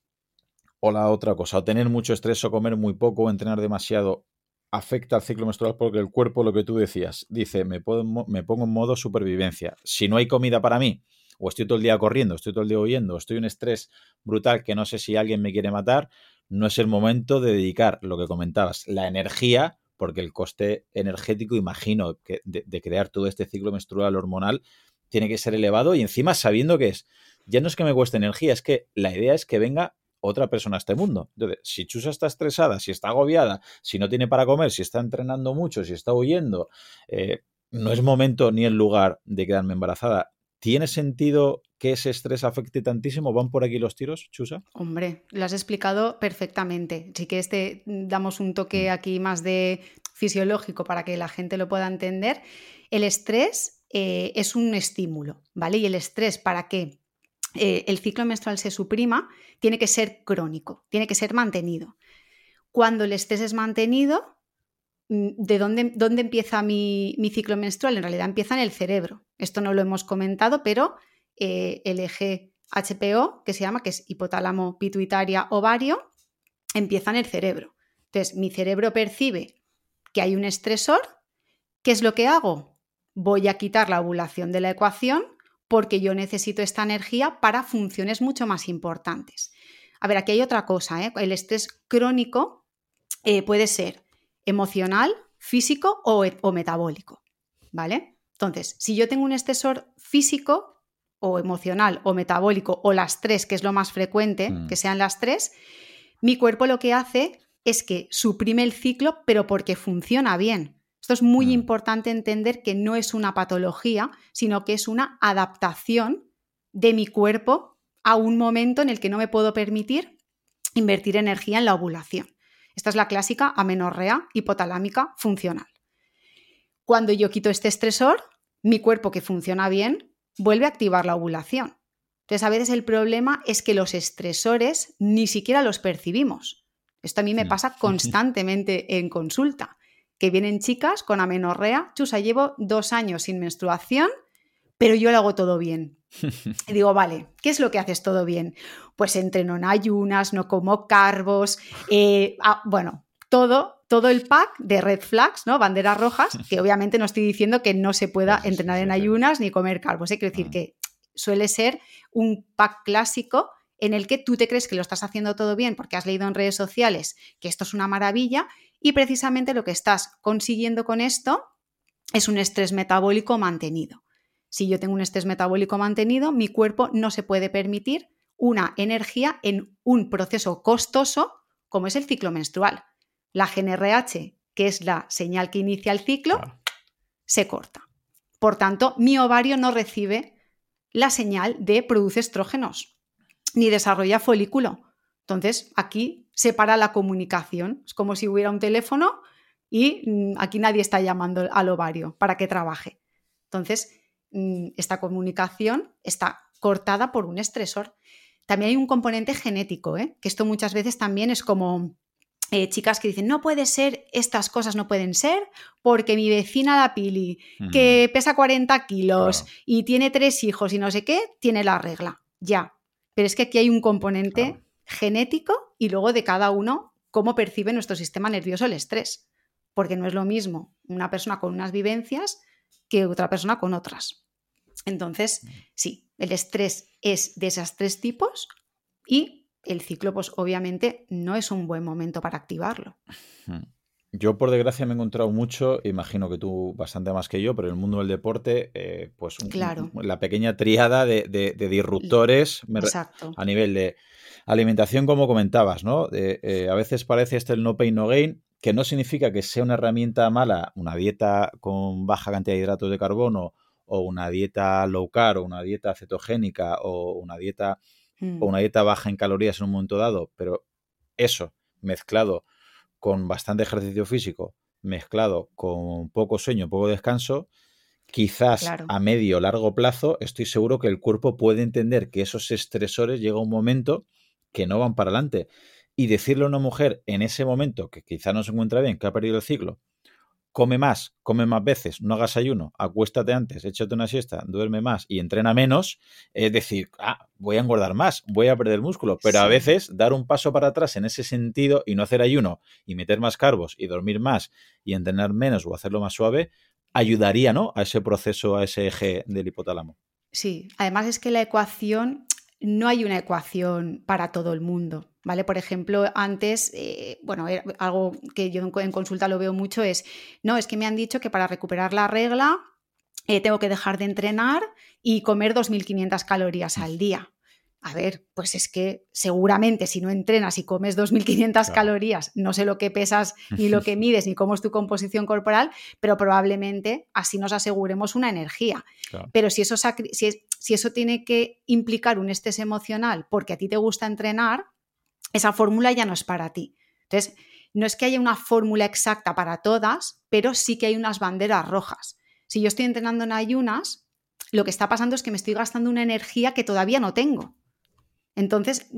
o la otra cosa, o tener mucho estrés o comer muy poco o entrenar demasiado, afecta al ciclo menstrual porque el cuerpo, lo que tú decías, dice, me, pongo en modo supervivencia. Si no hay comida para mí, o estoy todo el día corriendo, estoy todo el día huyendo, estoy en un estrés brutal que no sé si alguien me quiere matar, no es el momento de dedicar lo que comentabas, la energía, porque el coste energético, imagino, que de crear todo este ciclo menstrual hormonal tiene que ser elevado y encima sabiendo que es, ya no es que me cueste energía, es que la idea es que venga otra persona a este mundo. Entonces, si Chusa está estresada, si está agobiada, si no tiene para comer, si está entrenando mucho, si está huyendo, eh, no es momento ni el lugar de quedarme embarazada. ¿Tiene sentido que ese estrés afecte tantísimo? ¿Van por aquí los tiros, Chusa? Hombre, lo has explicado perfectamente. Sí que este damos un toque mm. aquí más de fisiológico para que la gente lo pueda entender. El estrés eh, es un estímulo, ¿vale? Y el estrés para que eh, el ciclo menstrual se suprima tiene que ser crónico, tiene que ser mantenido. Cuando el estrés es mantenido, mm, ¿de dónde, dónde empieza mi, ciclo menstrual? En realidad empieza en el cerebro. Esto no lo hemos comentado, pero eh, el eje HPO, que se llama, que es hipotálamo, pituitaria, ovario, empieza en el cerebro. Entonces, mi cerebro percibe que hay un estresor. ¿Qué es lo que hago? voy a quitar la ovulación de la ecuación porque yo necesito esta energía para funciones mucho más importantes. A ver, aquí hay otra cosa, ¿eh? el estrés crónico eh, puede ser emocional, físico o, o, metabólico, ¿vale? Entonces, si yo tengo un estresor físico o emocional o metabólico o las tres, que es lo más frecuente, mm. que sean las tres, mi cuerpo lo que hace es que suprime el ciclo, pero porque funciona bien. Esto es muy mm. importante entender que no es una patología, sino que es una adaptación de mi cuerpo a un momento en el que no me puedo permitir invertir energía en la ovulación. Esta es la clásica amenorrea hipotalámica funcional. Cuando yo quito este estresor, mi cuerpo que funciona bien vuelve a activar la ovulación. Entonces, a veces el problema es que los estresores ni siquiera los percibimos. Esto a mí me pasa *laughs* constantemente en consulta que vienen chicas con amenorrea, chusa, llevo dos años sin menstruación, pero yo lo hago todo bien. *laughs* Y digo, vale, ¿qué es lo que haces todo bien? Pues entreno en ayunas, no como carbos, eh, ah, bueno, todo, todo el pack de red flags, ¿no? Banderas rojas, que *laughs* obviamente no estoy diciendo que no se pueda entrenar en ayunas ni comer carbos, ¿eh? quiero decir ah. que suele ser un pack clásico en el que tú te crees que lo estás haciendo todo bien porque has leído en redes sociales que esto es una maravilla y precisamente lo que estás consiguiendo con esto es un estrés metabólico mantenido. Si yo tengo un estrés metabólico mantenido, mi cuerpo no se puede permitir una energía en un proceso costoso como es el ciclo menstrual. La GNRH, que es la señal que inicia el ciclo, se corta. Por tanto, mi ovario no recibe la señal de produce estrógenos ni desarrolla folículo. Entonces, aquí se para la comunicación. Es como si hubiera un teléfono y mm, aquí nadie está llamando al ovario para que trabaje. Entonces, mm, esta comunicación está cortada por un estresor. También hay un componente genético, ¿eh? que esto muchas veces también es como eh, chicas que dicen, no puede ser, estas cosas no pueden ser, porque mi vecina la Pili, que pesa 40 kilos y tiene tres hijos y no sé qué, tiene la regla. Ya. Pero es que aquí hay un componente genético y luego de cada uno cómo percibe nuestro sistema nervioso el estrés porque no es lo mismo una persona con unas vivencias que otra persona con otras. Entonces, mm. sí, el estrés es de esos tres tipos y el ciclo, pues obviamente no es un buen momento para activarlo. Yo, por desgracia, me he encontrado mucho, imagino que tú bastante más que yo, pero en el mundo del deporte, eh, pues la pequeña triada de, disruptores a nivel de alimentación, como comentabas, ¿no? Eh, a veces parece este el no pain, no gain, que no significa que sea una herramienta mala, una dieta con baja cantidad de hidratos de carbono, o una dieta low carb, o una dieta cetogénica, o una dieta, o mm. una dieta baja en calorías en un momento dado, pero eso mezclado con bastante ejercicio físico, mezclado con poco sueño, poco descanso, quizás a medio o largo plazo estoy seguro que el cuerpo puede entender que esos estresores llega un momento que no van para adelante. Y decirle a una mujer en ese momento que quizá no se encuentra bien, que ha perdido el ciclo, come más, come más veces, no hagas ayuno, acuéstate antes, échate una siesta, duerme más y entrena menos, es decir, ah, voy a engordar más, voy a perder músculo, pero a veces dar un paso para atrás en ese sentido y no hacer ayuno y meter más carbos y dormir más y entrenar menos o hacerlo más suave, ayudaría, ¿no? A ese proceso, a ese eje del hipotálamo. Sí, además es que la ecuación, no hay una ecuación para todo el mundo. ¿Vale? Por ejemplo, antes, eh, bueno, algo que yo en consulta lo veo mucho es, no, es que me han dicho que para recuperar la regla eh, tengo que dejar de entrenar y comer 2.500 calorías al día. A ver, pues es que seguramente si no entrenas y comes 2.500 calorías, no sé lo que pesas, ni lo que *laughs* mides, ni cómo es tu composición corporal, pero probablemente así nos aseguremos una energía. Pero si eso, si, si eso tiene que implicar un estrés emocional porque a ti te gusta entrenar, esa fórmula ya no es para ti. Entonces, no es que haya una fórmula exacta para todas, pero sí que hay unas banderas rojas. Si yo estoy entrenando en ayunas, lo que está pasando es que me estoy gastando una energía que todavía no tengo. Entonces,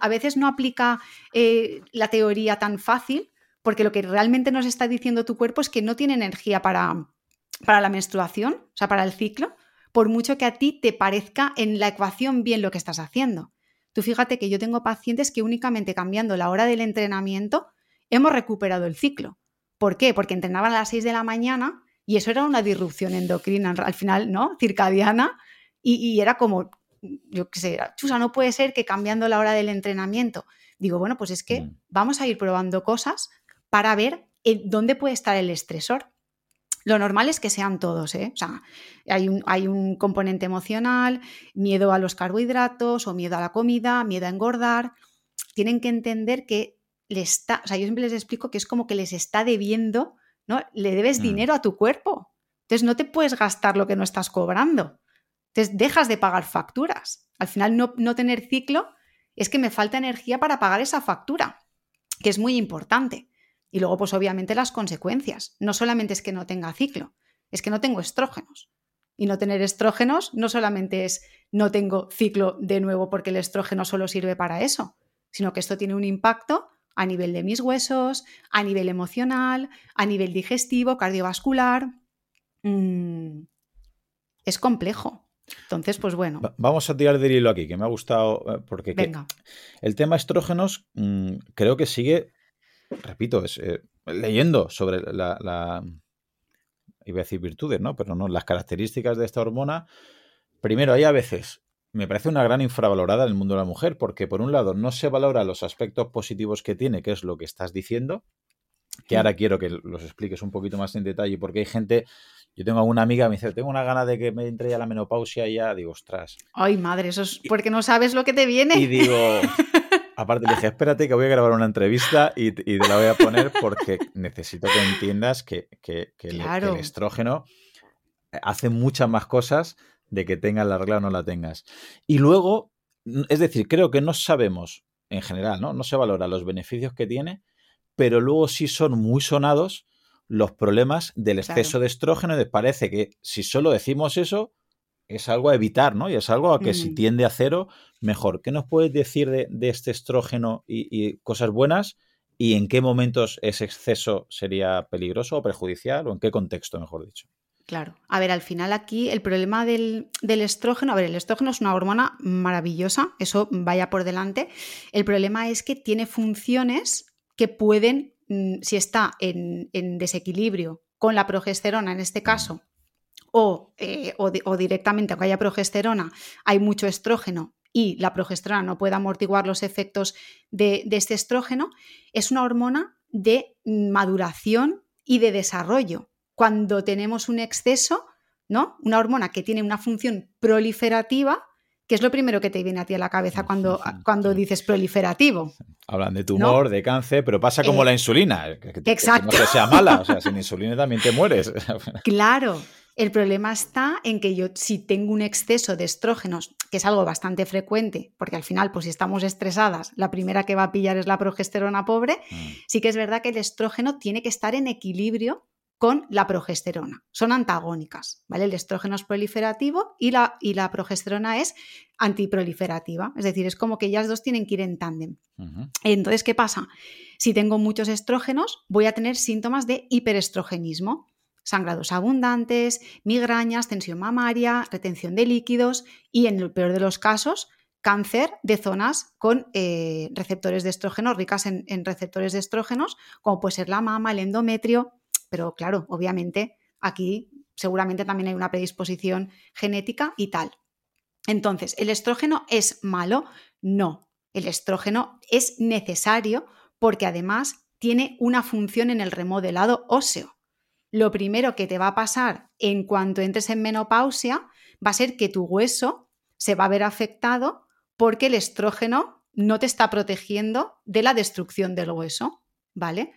a veces no aplica eh, la teoría tan fácil, porque lo que realmente nos está diciendo tu cuerpo es que no tiene energía para, para la menstruación, o sea, para el ciclo, por mucho que a ti te parezca en la ecuación bien lo que estás haciendo. Tú fíjate que yo tengo pacientes que únicamente cambiando la hora del entrenamiento hemos recuperado el ciclo. ¿Por qué? Porque entrenaban a las 6 de la mañana y eso era una disrupción endocrina al final, ¿no? Circadiana y, era como, yo qué sé, chusa, no puede ser que cambiando la hora del entrenamiento. Digo, bueno, pues es que mm. vamos a ir probando cosas para ver dónde puede estar el estresor. Lo normal es que sean todos, ¿eh? O sea, hay un, hay un, componente emocional, miedo a los carbohidratos o miedo a la comida, miedo a engordar. Tienen que entender que le está, o sea, yo siempre les explico que es como que les está debiendo, ¿no? Le debes mm. dinero a tu cuerpo. Entonces no te puedes gastar lo que no estás cobrando. Entonces dejas de pagar facturas. Al final no, no tener ciclo es que me falta energía para pagar esa factura, que es muy importante. Y luego, pues obviamente las consecuencias. No solamente es que no tenga ciclo, es que no tengo estrógenos. Y no tener estrógenos no solamente es no tengo ciclo de nuevo porque el estrógeno solo sirve para eso, sino que esto tiene un impacto a nivel de mis huesos, a nivel emocional, a nivel digestivo, cardiovascular. Mm, es complejo. Entonces, pues bueno. Vamos a tirar del hilo aquí, que me ha gustado, eh, porque el tema estrógenos mm, creo que sigue repito, es, eh, leyendo sobre la, iba a decir virtudes, ¿no? Pero no, las características de esta hormona, primero, hay a veces, me parece una gran infravalorada en el mundo de la mujer, porque por un lado no se valora los aspectos positivos que tiene, que es lo que estás diciendo, que ahora quiero que los expliques un poquito más en detalle, porque hay gente, yo tengo una amiga que me dice, tengo una gana de que me entre ya la menopausia y ya digo, ostras. Ay, madre, eso es porque no sabes lo que te viene. Y digo, *laughs* aparte le dije, espérate que voy a grabar una entrevista y, te la voy a poner porque necesito que entiendas que, el, estrógeno hace muchas más cosas de que tengas la regla o no la tengas. Y luego, es decir, creo que no sabemos, en general, ¿no? No se valora los beneficios que tiene, pero luego sí son muy sonados los problemas del exceso de estrógeno y parece que si solo decimos eso, es algo a evitar, ¿no? Y es algo a que si mm. tiende a cero, mejor. ¿Qué nos puedes decir de, este estrógeno y, cosas buenas? ¿Y en qué momentos ese exceso sería peligroso o perjudicial? ¿O en qué contexto, mejor dicho? Claro. A ver, al final aquí el problema del, del, estrógeno, a ver, el estrógeno es una hormona maravillosa, eso vaya por delante. El problema es que tiene funciones que pueden, mm, si está en, desequilibrio con la progesterona en este caso, o, eh, o, directamente, aunque haya progesterona, hay mucho estrógeno y la progesterona no puede amortiguar los efectos de, de este estrógeno, es una hormona de maduración y de desarrollo. Cuando tenemos un exceso, ¿no? Una hormona que tiene una función proliferativa, ¿Qué es lo primero que te viene a ti a la cabeza cuando, cuando dices proliferativo? Hablan de tumor, de cáncer, pero pasa como eh, la insulina. exacto. Que, no sea mala, o sea, *laughs* sin insulina también te mueres. claro. El problema está en que yo, si tengo un exceso de estrógenos, que es algo bastante frecuente, porque al final, pues si estamos estresadas, la primera que va a pillar es la progesterona pobre, mm. sí que es verdad que el estrógeno tiene que estar en equilibrio con la progesterona. Son antagónicas, ¿vale? El estrógeno es proliferativo y la, y la progesterona es antiproliferativa. Es decir, es como que ellas dos tienen que ir en tándem. Entonces, ¿qué pasa? Si tengo muchos estrógenos, voy a tener síntomas de hiperestrogenismo. Sangrados abundantes, migrañas, tensión mamaria, retención de líquidos y, en el peor de los casos, cáncer de zonas con eh, receptores de estrógeno, ricas en, en receptores de estrógenos, como puede ser la mama, el endometrio, pero claro, obviamente aquí seguramente también hay una predisposición genética y tal. Entonces, ¿el estrógeno es malo? No, el estrógeno es necesario porque además tiene una función en el remodelado óseo. Lo primero que te va a pasar en cuanto entres en menopausia va a ser que tu hueso se va a ver afectado porque el estrógeno no te está protegiendo de la destrucción del hueso, ¿vale?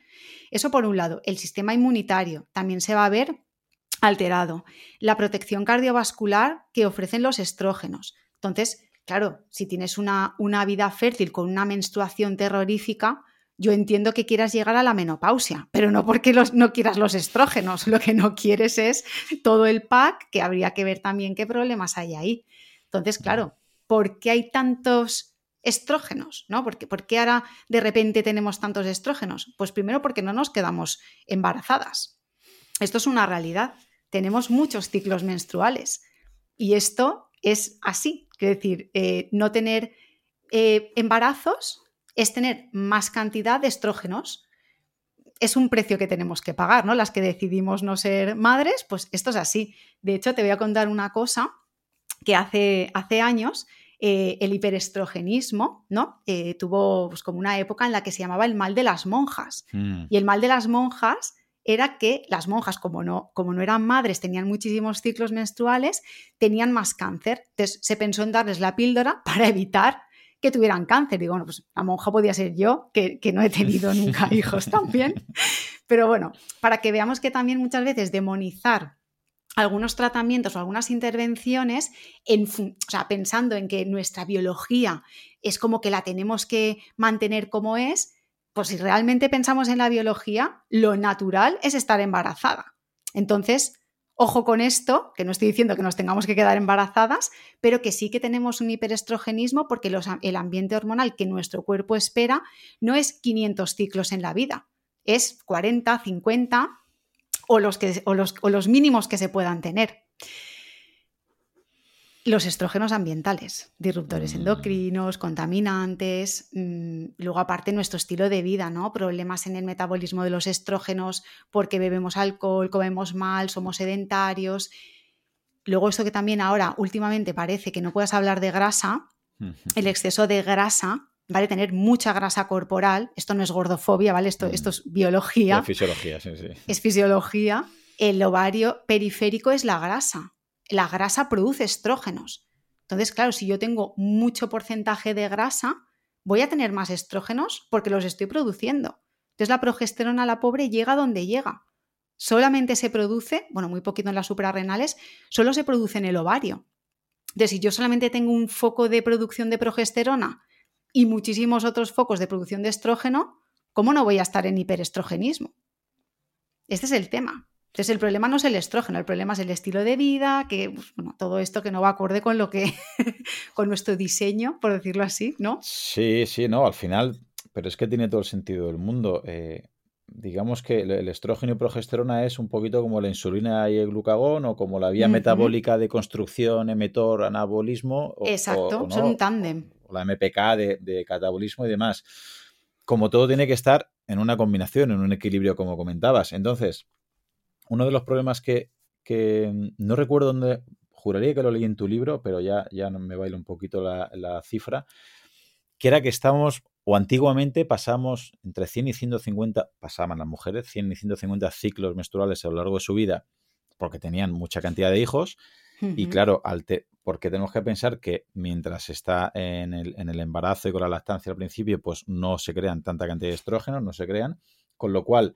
Eso por un lado. El sistema inmunitario también se va a ver alterado. La protección cardiovascular que ofrecen los estrógenos. Entonces, claro, si tienes una, una vida fértil con una menstruación terrorífica, yo entiendo que quieras llegar a la menopausia, pero no porque los, no quieras los estrógenos, lo que no quieres es todo el pack, que habría que ver también qué problemas hay ahí. Entonces, claro, ¿por qué hay tantos estrógenos, ¿no? ¿Por qué, ahora de repente tenemos tantos estrógenos? Pues primero porque no nos quedamos embarazadas. Esto es una realidad. Tenemos muchos ciclos menstruales y esto es así. Es decir, eh, no tener eh, embarazos es tener más cantidad de estrógenos. Es un precio que tenemos que pagar, ¿no? Las que decidimos no ser madres, pues esto es así. De hecho, te voy a contar una cosa que hace, hace años eh, el hiperestrogenismo, ¿no? Eh, tuvo pues, como una época en la que se llamaba el mal de las monjas. Mm. Y el mal de las monjas era que las monjas, como no, como no eran madres, tenían muchísimos ciclos menstruales, tenían más cáncer. Entonces se pensó en darles la píldora *laughs* para evitar que tuvieran cáncer. Digo, bueno, pues la monja podía ser yo, que, que no he tenido nunca *laughs* hijos también. Pero bueno, para que veamos que también muchas veces demonizar algunos tratamientos o algunas intervenciones en, pensando en que nuestra biología es como que la tenemos que mantener como es, pues si realmente pensamos en la biología, lo natural es estar embarazada. Entonces, ojo con esto, que no estoy diciendo que nos tengamos que quedar embarazadas, pero que sí que tenemos un hiperestrogenismo porque el ambiente hormonal que nuestro cuerpo espera no es 500 ciclos en la vida, es 40, 50 o los, que, o los, mínimos que se puedan tener. Los estrógenos ambientales, disruptores mm. endocrinos, contaminantes, mm, luego aparte nuestro estilo de vida, ¿no? Problemas en el metabolismo de los estrógenos porque bebemos alcohol, comemos mal, somos sedentarios. luego esto que también ahora últimamente parece que no puedas hablar de grasa, el exceso de grasa, ¿vale? Tener mucha grasa corporal, esto no es gordofobia, ¿vale? Esto, esto es biología. Es fisiología, sí, sí. Es fisiología. El ovario periférico es la grasa. La grasa produce estrógenos. Entonces, claro, si yo tengo mucho porcentaje de grasa, voy a tener más estrógenos porque los estoy produciendo. Entonces, la progesterona, la pobre, llega donde llega. Solamente se produce, bueno, muy poquito en las suprarrenales, solo se produce en el ovario. Entonces, si yo solamente tengo un foco de producción de progesterona y muchísimos otros focos de producción de estrógeno, ¿cómo no voy a estar en hiperestrogenismo? Este es el tema. Entonces el problema no es el estrógeno, el problema es el estilo de vida, que pues, bueno, todo esto que no va acorde con lo que *laughs* con nuestro diseño, por decirlo así, ¿no? Sí, sí, no, al final, pero es que tiene todo el sentido del mundo. Eh, digamos que el estrógeno y progesterona es un poquito como la insulina y el glucagón o como la vía metabólica de construcción, emetor, anabolismo. Exacto, son un tándem. O la MPK de, de, catabolismo y demás. Como todo tiene que estar en una combinación, en un equilibrio, como comentabas. Entonces, uno de los problemas que, que no recuerdo dónde, juraría que lo leí en tu libro, pero ya, ya me baila un poquito la, la cifra, que era que estábamos o antiguamente pasamos entre 100 y 150, pasaban las mujeres, 100 y 150 ciclos menstruales a lo largo de su vida porque tenían mucha cantidad de hijos. Y claro, al porque tenemos que pensar que mientras está en el, en el, embarazo y con la lactancia al principio, pues no se crean tanta cantidad de estrógenos, no se crean, con lo cual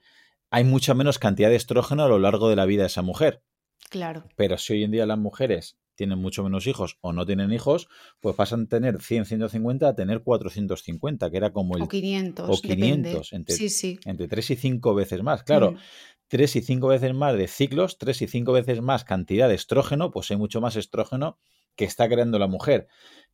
hay mucha menos cantidad de estrógeno a lo largo de la vida de esa mujer. Claro. Pero si hoy en día las mujeres tienen mucho menos hijos o no tienen hijos, pues pasan a tener 100, 150 a tener 450, que era como el... O 500. O 500, entre, sí, sí. entre 3 y 5 veces más. Claro, mm. 3 y 5 veces más de ciclos, 3 y 5 veces más cantidad de estrógeno, pues hay mucho más estrógeno que está creando la mujer.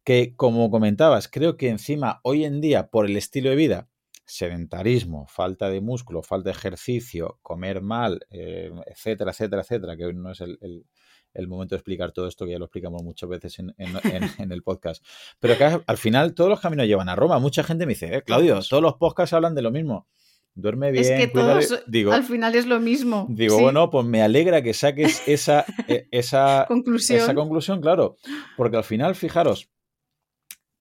Que, como comentabas, creo que encima hoy en día, por el estilo de vida, sedentarismo, falta de músculo, falta de ejercicio, comer mal, eh, etcétera, etcétera, etcétera, que hoy no es el, el momento de explicar todo esto, que ya lo explicamos muchas veces en, *laughs* el podcast. Pero que al final todos los caminos llevan a Roma. Mucha gente me dice, eh, Claudio, todos los podcasts hablan de lo mismo. Duerme bien. Es que todos, digo, al final es lo mismo. Digo, bueno, pues me alegra que saques esa, esa, *laughs* conclusión. esa conclusión, claro. Porque al final, fijaros,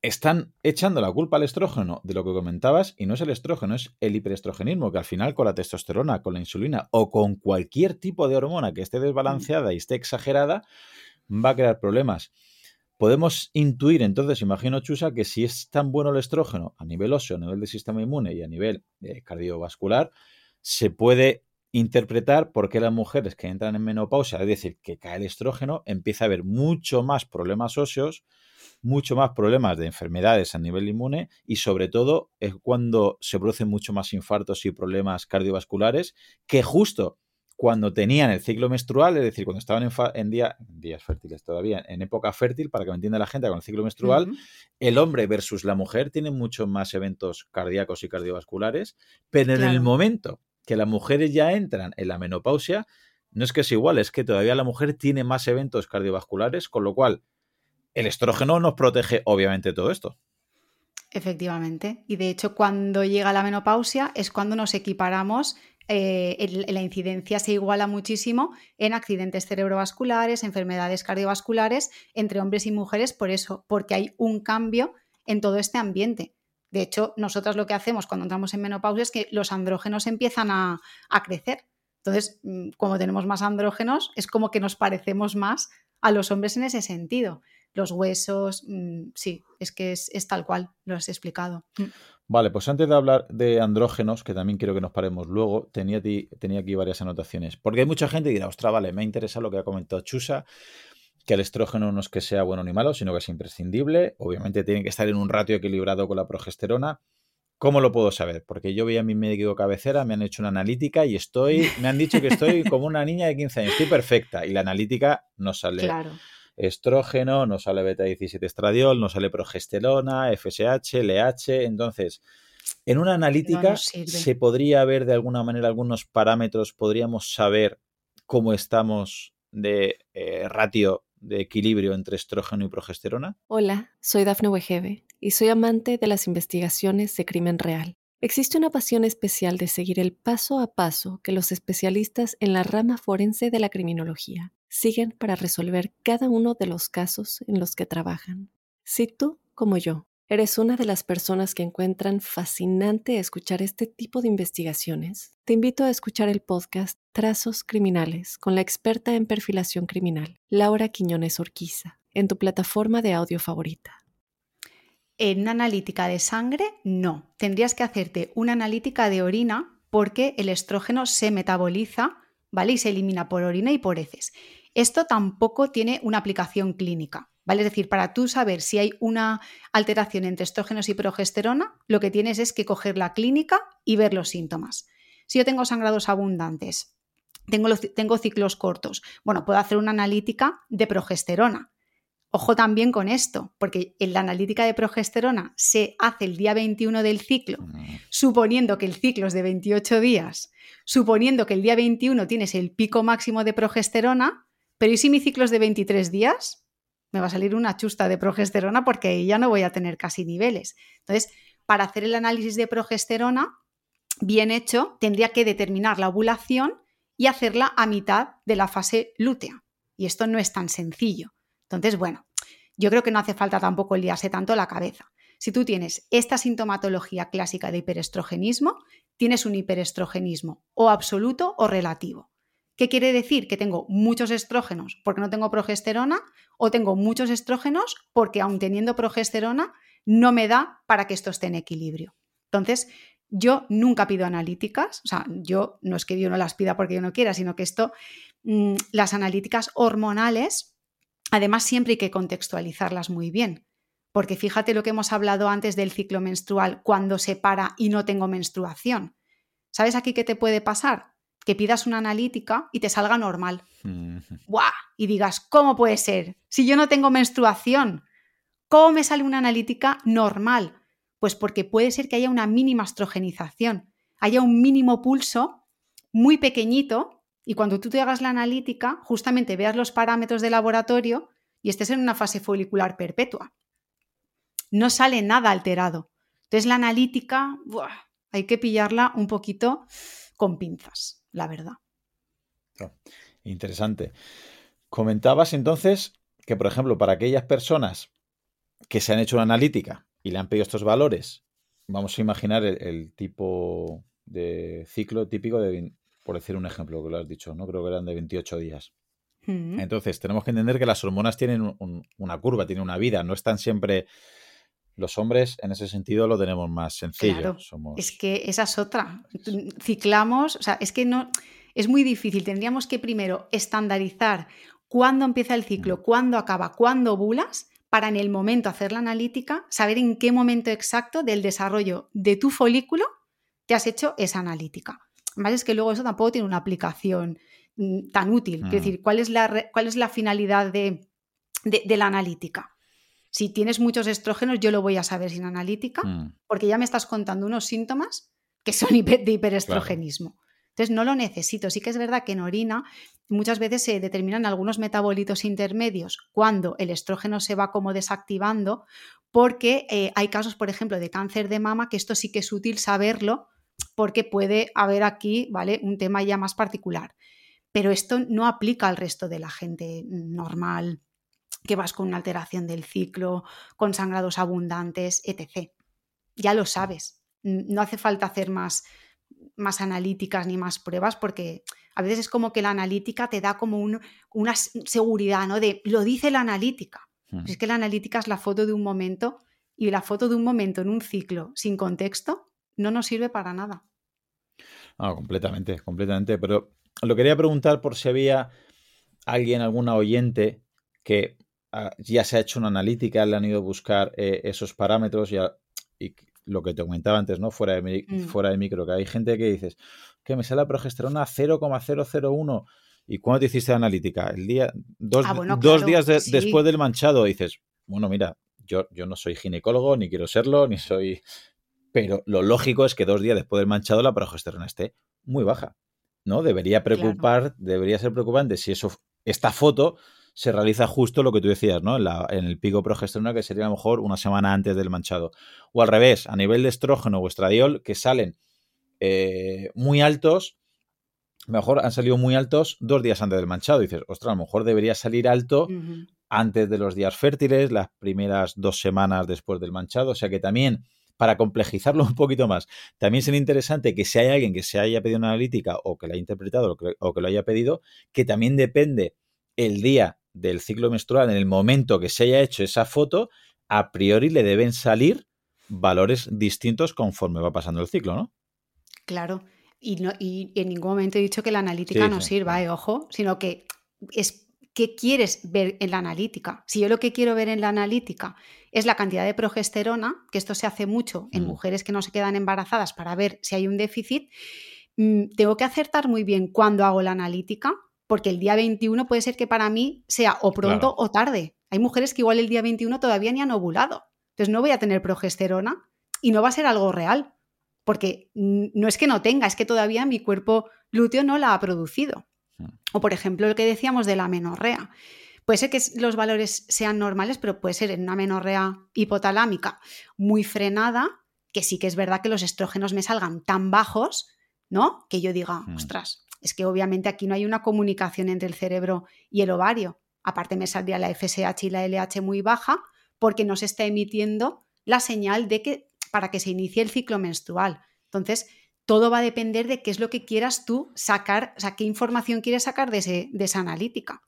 están echando la culpa al estrógeno de lo que comentabas y no es el estrógeno, es el hiperestrogenismo, que al final con la testosterona, con la insulina o con cualquier tipo de hormona que esté desbalanceada y esté exagerada, va a crear problemas. Podemos intuir entonces, imagino Chusa, que si es tan bueno el estrógeno a nivel óseo, a nivel del sistema inmune y a nivel eh, cardiovascular, se puede interpretar por qué las mujeres que entran en menopausia, es decir, que cae el estrógeno, empieza a haber mucho más problemas óseos, mucho más problemas de enfermedades a nivel inmune y sobre todo es cuando se producen mucho más infartos y problemas cardiovasculares que justo cuando tenían el ciclo menstrual, es decir, cuando estaban en, día, días fértiles todavía, en época fértil, para que me entienda la gente, con el ciclo menstrual, el hombre versus la mujer tienen muchos más eventos cardíacos y cardiovasculares, pero en el momento que las mujeres ya entran en la menopausia, no es que es igual, es que todavía la mujer tiene más eventos cardiovasculares, con lo cual el estrógeno nos protege obviamente todo esto. Efectivamente. Y de hecho, cuando llega la menopausia es cuando nos equiparamos, eh, la incidencia se iguala muchísimo en accidentes cerebrovasculares, enfermedades cardiovasculares entre hombres y mujeres, por eso, porque hay un cambio en todo este ambiente. De hecho, nosotras lo que hacemos cuando entramos en menopausia es que los andrógenos empiezan a, a crecer. Entonces, mm, como tenemos más andrógenos, es como que nos parecemos más a los hombres en ese sentido los huesos, mm, sí, es que es, tal cual, lo has explicado. Mm. Vale, pues antes de hablar de andrógenos, que también quiero que nos paremos luego, tenía, tenía aquí varias anotaciones. Porque hay mucha gente que dirá, ostras, vale, me interesa lo que ha comentado Chusa, que el estrógeno no es que sea bueno ni malo, sino que es imprescindible. Obviamente tiene que estar en un ratio equilibrado con la progesterona. ¿Cómo lo puedo saber? Porque yo voy a mi médico cabecera, me han hecho una analítica y estoy, me han dicho que estoy como una niña de 15 años, estoy perfecta y la analítica no sale. Claro estrógeno, no sale beta 17 estradiol, no sale progesterona, FSH, LH. Entonces, en una analítica se podría ver de alguna manera algunos parámetros, podríamos saber cómo estamos de eh, ratio de equilibrio entre estrógeno y progesterona. Hola, soy Dafne Wegebe y soy amante de las investigaciones de crimen real. Existe una pasión especial de seguir el paso a paso que los especialistas en la rama forense de la criminología siguen para resolver cada uno de los casos en los que trabajan. Si tú, como yo, ¿Eres una de las personas que encuentran fascinante escuchar este tipo de investigaciones? Te invito a escuchar el podcast Trazos Criminales con la experta en perfilación criminal, Laura Quiñones Orquiza, en tu plataforma de audio favorita. En una analítica de sangre, no. Tendrías que hacerte una analítica de orina porque el estrógeno se metaboliza, ¿vale? Y se elimina por orina y por heces. Esto tampoco tiene una aplicación clínica. ¿Vale? Es decir, para tú saber si hay una alteración entre estrógenos y progesterona, lo que tienes es que coger la clínica y ver los síntomas. Si yo tengo sangrados abundantes, tengo, tengo ciclos cortos, bueno, puedo hacer una analítica de progesterona. Ojo también con esto, porque en la analítica de progesterona se hace el día 21 del ciclo, mm. suponiendo que el ciclo es de 28 días, suponiendo que el día 21 tienes el pico máximo de progesterona, pero ¿y si mi ciclo es de 23 días? me va a salir una chusta de progesterona porque ya no voy a tener casi niveles. Entonces, para hacer el análisis de progesterona, bien hecho, tendría que determinar la ovulación y hacerla a mitad de la fase lútea. Y esto no es tan sencillo. Entonces, bueno, yo creo que no hace falta tampoco liarse tanto la cabeza. Si tú tienes esta sintomatología clásica de hiperestrogenismo, tienes un hiperestrogenismo o absoluto o relativo. ¿Qué quiere decir? Que tengo muchos estrógenos porque no tengo progesterona o tengo muchos estrógenos porque aun teniendo progesterona no me da para que esto esté en equilibrio. Entonces, yo nunca pido analíticas, o sea, yo no es que yo no las pida porque yo no quiera, sino que esto, mm, las analíticas hormonales, además siempre hay que contextualizarlas muy bien, porque fíjate lo que hemos hablado antes del ciclo menstrual, cuando se para y no tengo menstruación. ¿Sabes aquí qué te puede pasar? Que pidas una analítica y te salga normal. ¡Buah! Y digas, ¿cómo puede ser? Si yo no tengo menstruación, ¿cómo me sale una analítica normal? Pues porque puede ser que haya una mínima estrogenización, haya un mínimo pulso muy pequeñito y cuando tú te hagas la analítica, justamente veas los parámetros de laboratorio y estés en una fase folicular perpetua. No sale nada alterado. Entonces la analítica, hay que pillarla un poquito con pinzas la verdad. interesante. Comentabas entonces que, por ejemplo, para aquellas personas que se han hecho una analítica y le han pedido estos valores, vamos a imaginar el, tipo de ciclo típico de, por decir un ejemplo, que lo has dicho, ¿no? Creo que eran de 28 días. Mm. Entonces, tenemos que entender que las hormonas tienen una curva, tienen una vida, no están siempre los hombres en ese sentido lo tenemos más sencillo. Es que esa es otra. Ciclamos, o sea, es que no, es muy difícil. Tendríamos que primero estandarizar cuándo empieza el ciclo, cuándo acaba, cuándo ovulas, para en el momento hacer la analítica, saber en qué momento exacto del desarrollo de tu folículo te has hecho esa analítica. Más es que luego eso tampoco tiene una aplicación mm, tan útil. Quiero mm. decir, ¿cuál es la, cuál es la finalidad de la analítica? Si tienes muchos estrógenos, yo lo voy a saber sin analítica, mm. porque ya me estás contando unos síntomas que son *laughs* de hiperestrogenismo. Entonces no lo necesito. Sí que es verdad que en orina muchas veces se determinan algunos metabolitos intermedios cuando el estrógeno se va como desactivando, porque eh, hay casos, por ejemplo, de cáncer de mama, que esto sí que es útil saberlo, porque puede haber aquí, ¿vale? Un tema ya más particular. Pero esto no aplica al resto de la gente normal que vas con una alteración del ciclo, con sangrados abundantes, etc. Ya lo sabes. No hace falta hacer más, más analíticas ni más pruebas porque a veces es como que la analítica te da como una seguridad, ¿no? De lo dice la analítica. Es que la analítica es la foto de un momento y la foto de un momento en un ciclo sin contexto no nos sirve para nada. Ah, completamente, completamente. Pero lo quería preguntar por si había alguien, alguna oyente que ya se ha hecho una analítica, le han ido a buscar eh, esos parámetros ya, y lo que te comentaba antes, ¿no? Fuera de, mm. fuera de micro, que hay gente que dices que me sale la progesterona 0,001. ¿Y cuándo te hiciste la analítica? El día, dos, ah, dos días después del manchado. dices, bueno, mira, yo, yo no soy ginecólogo, ni quiero serlo, ni soy. Pero lo lógico es que dos días después del manchado la progesterona esté muy baja. ¿No? Debería preocupar, debería ser preocupante si eso, esta foto se realiza justo lo que tú decías, ¿no? En, el pico progesterona, que sería a lo mejor una semana antes del manchado. O al revés, a nivel de estrógeno o estradiol, que salen eh, muy altos mejor han salido muy altos dos días antes del manchado. dices, ostras, a lo mejor debería salir alto antes de los días fértiles, las primeras dos semanas después del manchado. O sea que también, para complejizarlo un poquito más, también sería interesante que si hay alguien que se haya pedido una analítica o que la haya interpretado o que, o que lo haya pedido, que también depende el día del ciclo menstrual, en el momento que se haya hecho esa foto, a priori le deben salir valores distintos conforme va pasando el ciclo, ¿no? Claro. Y, no, y en ningún momento he dicho que la analítica no sirva, eh, ojo, sino que es qué quieres ver en la analítica. Si yo lo que quiero ver en la analítica es la cantidad de progesterona, que esto se hace mucho en mm. mujeres que no se quedan embarazadas para ver si hay un déficit, mm, tengo que acertar muy bien cuándo hago la analítica, porque el día 21 puede ser que para mí sea o pronto o tarde. Hay mujeres que igual el día 21 todavía ni han ovulado. Entonces no voy a tener progesterona y no va a ser algo real, porque no es que no tenga, es que todavía mi cuerpo lúteo no la ha producido. Hmm. O por ejemplo, lo que decíamos de la menorrea. Puede ser que los valores sean normales, pero puede ser en una menorrea hipotalámica muy frenada, que sí que es verdad que los estrógenos me salgan tan bajos, ¿no? Que yo diga, hmm. ostras, es que obviamente aquí no hay una comunicación entre el cerebro y el ovario. Aparte me saldría la FSH y la LH muy baja, porque no se está emitiendo la señal de que para que se inicie el ciclo menstrual. Entonces, todo va a depender de qué es lo que quieras tú sacar, o sea, qué información quieres sacar de, de esa analítica.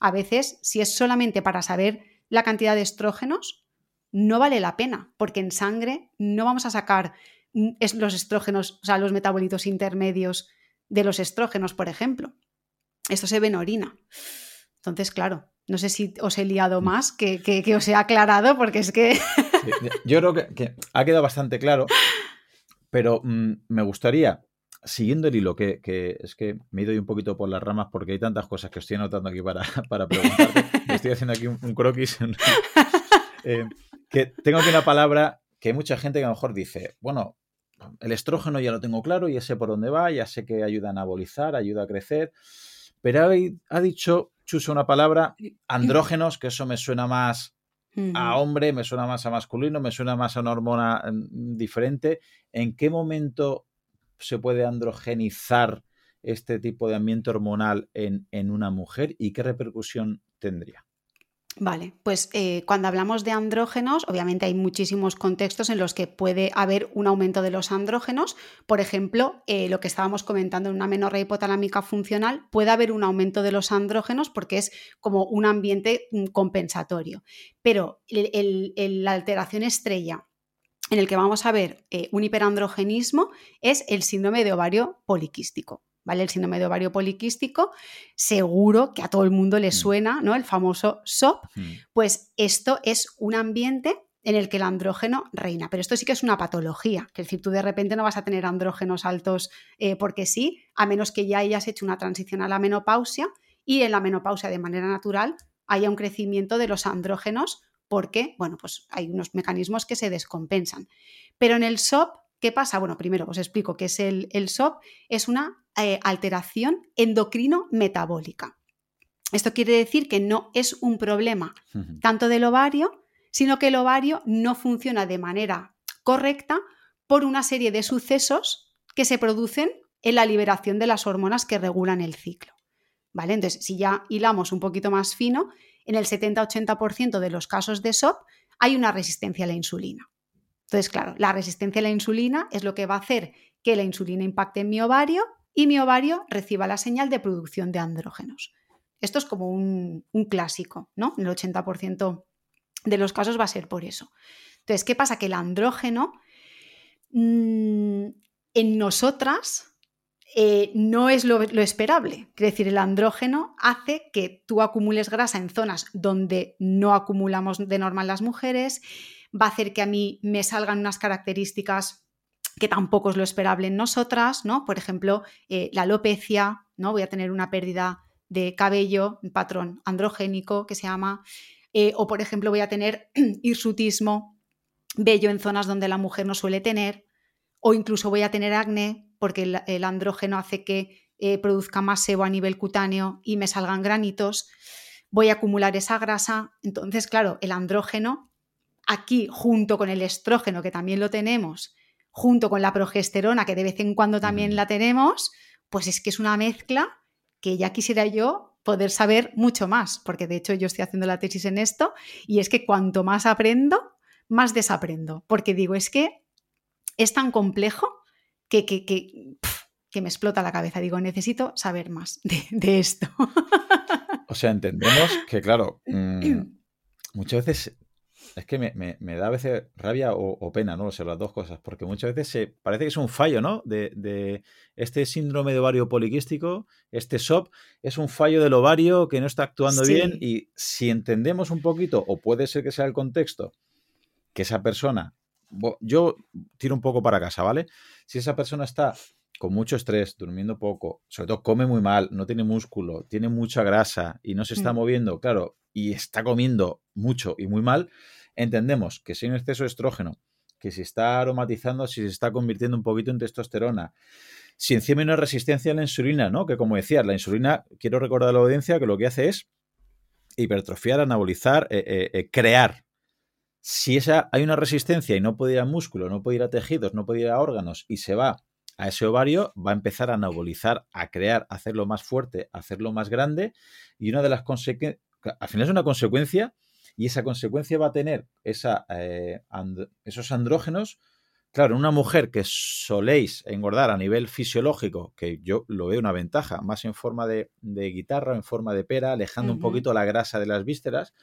A veces, si es solamente para saber la cantidad de estrógenos, no vale la pena, porque en sangre no vamos a sacar mm, los estrógenos, o sea, los metabolitos intermedios de los estrógenos, por ejemplo. Esto se ve en orina. Entonces, claro, no sé si os he liado mm. más que, que, os he aclarado, porque es que... yo creo que, ha quedado bastante claro, pero mm, me gustaría, siguiendo el hilo, que, es que me he ido un poquito por las ramas porque hay tantas cosas que estoy anotando aquí para, *laughs* para preguntarte. estoy haciendo aquí un, croquis. *laughs* Eh, que tengo aquí una palabra que hay mucha gente que a lo mejor dice, bueno, el estrógeno ya lo tengo claro, ya sé por dónde va, ya sé que ayuda a anabolizar, ayuda a crecer, pero ha dicho uso una palabra, andrógenos, que eso me suena más a hombre, me suena más a masculino, me suena más a una hormona mm, diferente. ¿En qué momento se puede androgenizar este tipo de ambiente hormonal en, en una mujer y qué repercusión tendría? Vale, pues eh, cuando hablamos de andrógenos, obviamente hay muchísimos contextos en los que puede haber un aumento de los andrógenos. Por ejemplo, eh, lo que estábamos comentando en una menorrea hipotalámica funcional, puede haber un aumento de los andrógenos porque es como un ambiente mm, compensatorio. Pero la alteración estrella en el que vamos a ver eh, un hiperandrogenismo es el síndrome de ovario poliquístico. ¿Vale? El síndrome de ovario poliquístico, seguro que a todo el mundo le mm. suena, ¿no? El famoso SOP. Mm. Pues esto es un ambiente en el que el andrógeno reina. Pero esto sí que es una patología, que es decir, tú de repente no vas a tener andrógenos altos eh, porque sí, a menos que ya hayas hecho una transición a la menopausia y en la menopausia de manera natural haya un crecimiento de los andrógenos porque, bueno, pues hay unos mecanismos que se descompensan. Pero en el SOP, ¿qué pasa? Bueno, primero os explico qué es el, el SOP. Es una eh, alteración endocrino-metabólica. Esto quiere decir que no es un problema tanto del ovario, sino que el ovario no funciona de manera correcta por una serie de sucesos que se producen en la liberación de las hormonas que regulan el ciclo. ¿Vale? Entonces, si ya hilamos un poquito más fino, en el 70-80% de los casos de SOP hay una resistencia a la insulina. Entonces, claro, la resistencia a la insulina es lo que va a hacer que la insulina impacte en mi ovario y mi ovario reciba la señal de producción de andrógenos. Esto es como un, clásico, ¿no? En el 80% de los casos va a ser por eso. Entonces, ¿qué pasa? Que el andrógeno mm, en nosotras eh, no es lo, lo, esperable. Es decir, el andrógeno hace que tú acumules grasa en zonas donde no acumulamos de normal las mujeres, va a hacer que a mí me salgan unas características que tampoco es lo esperable en nosotras, ¿no? Por ejemplo, eh, la alopecia, ¿no? Voy a tener una pérdida de cabello, un patrón androgénico que se llama, eh, o por ejemplo voy a tener *clears throat* hirsutismo, vello en zonas donde la mujer no suele tener, o incluso voy a tener acné porque el, andrógeno hace que eh, produzca más sebo a nivel cutáneo y me salgan granitos, voy a acumular esa grasa, entonces claro, el andrógeno aquí junto con el estrógeno que también lo tenemos, junto con la progesterona, que de vez en cuando también la tenemos, pues es que es una mezcla que ya quisiera yo poder saber mucho más, porque de hecho yo estoy haciendo la tesis en esto y es que cuanto más aprendo, más desaprendo, porque digo, es que es tan complejo que, que, que, me explota la cabeza. Digo, necesito saber más de, esto. O sea, entendemos que, claro, *clears throat* mm, muchas veces es que me, da a veces rabia o, pena, ¿no? O sea, las dos cosas, porque muchas veces se, parece que es un fallo, ¿no? De, este síndrome de ovario poliquístico, este SOP, es un fallo del ovario que no está actuando bien y si entendemos un poquito, o puede ser que sea el contexto, que esa persona, yo tiro un poco para casa, ¿vale? Si esa persona está con mucho estrés, durmiendo poco, sobre todo come muy mal, no tiene músculo, tiene mucha grasa y no se está mm. moviendo, claro, y está comiendo mucho y muy mal, entendemos que si hay un exceso de estrógeno, que si está aromatizando, si se está convirtiendo un poquito en testosterona, si encima hay una resistencia a la insulina, ¿no? Que como decías, la insulina, quiero recordar a la audiencia que lo que hace es hipertrofiar, anabolizar, eh, eh, eh, crear. Si esa, hay una resistencia y no puede ir a músculo, no puede ir a tejidos, no puede ir a órganos y se va a ese ovario, va a empezar a anabolizar, a crear, a hacerlo más fuerte, a hacerlo más grande y una de las consecuencias, al final es una consecuencia y esa consecuencia va a tener esa, eh, esos andrógenos. Claro, una mujer que soléis engordar a nivel fisiológico, que yo lo veo una ventaja, más en forma de, guitarra, en forma de pera, alejando un poquito la grasa de las vísceras.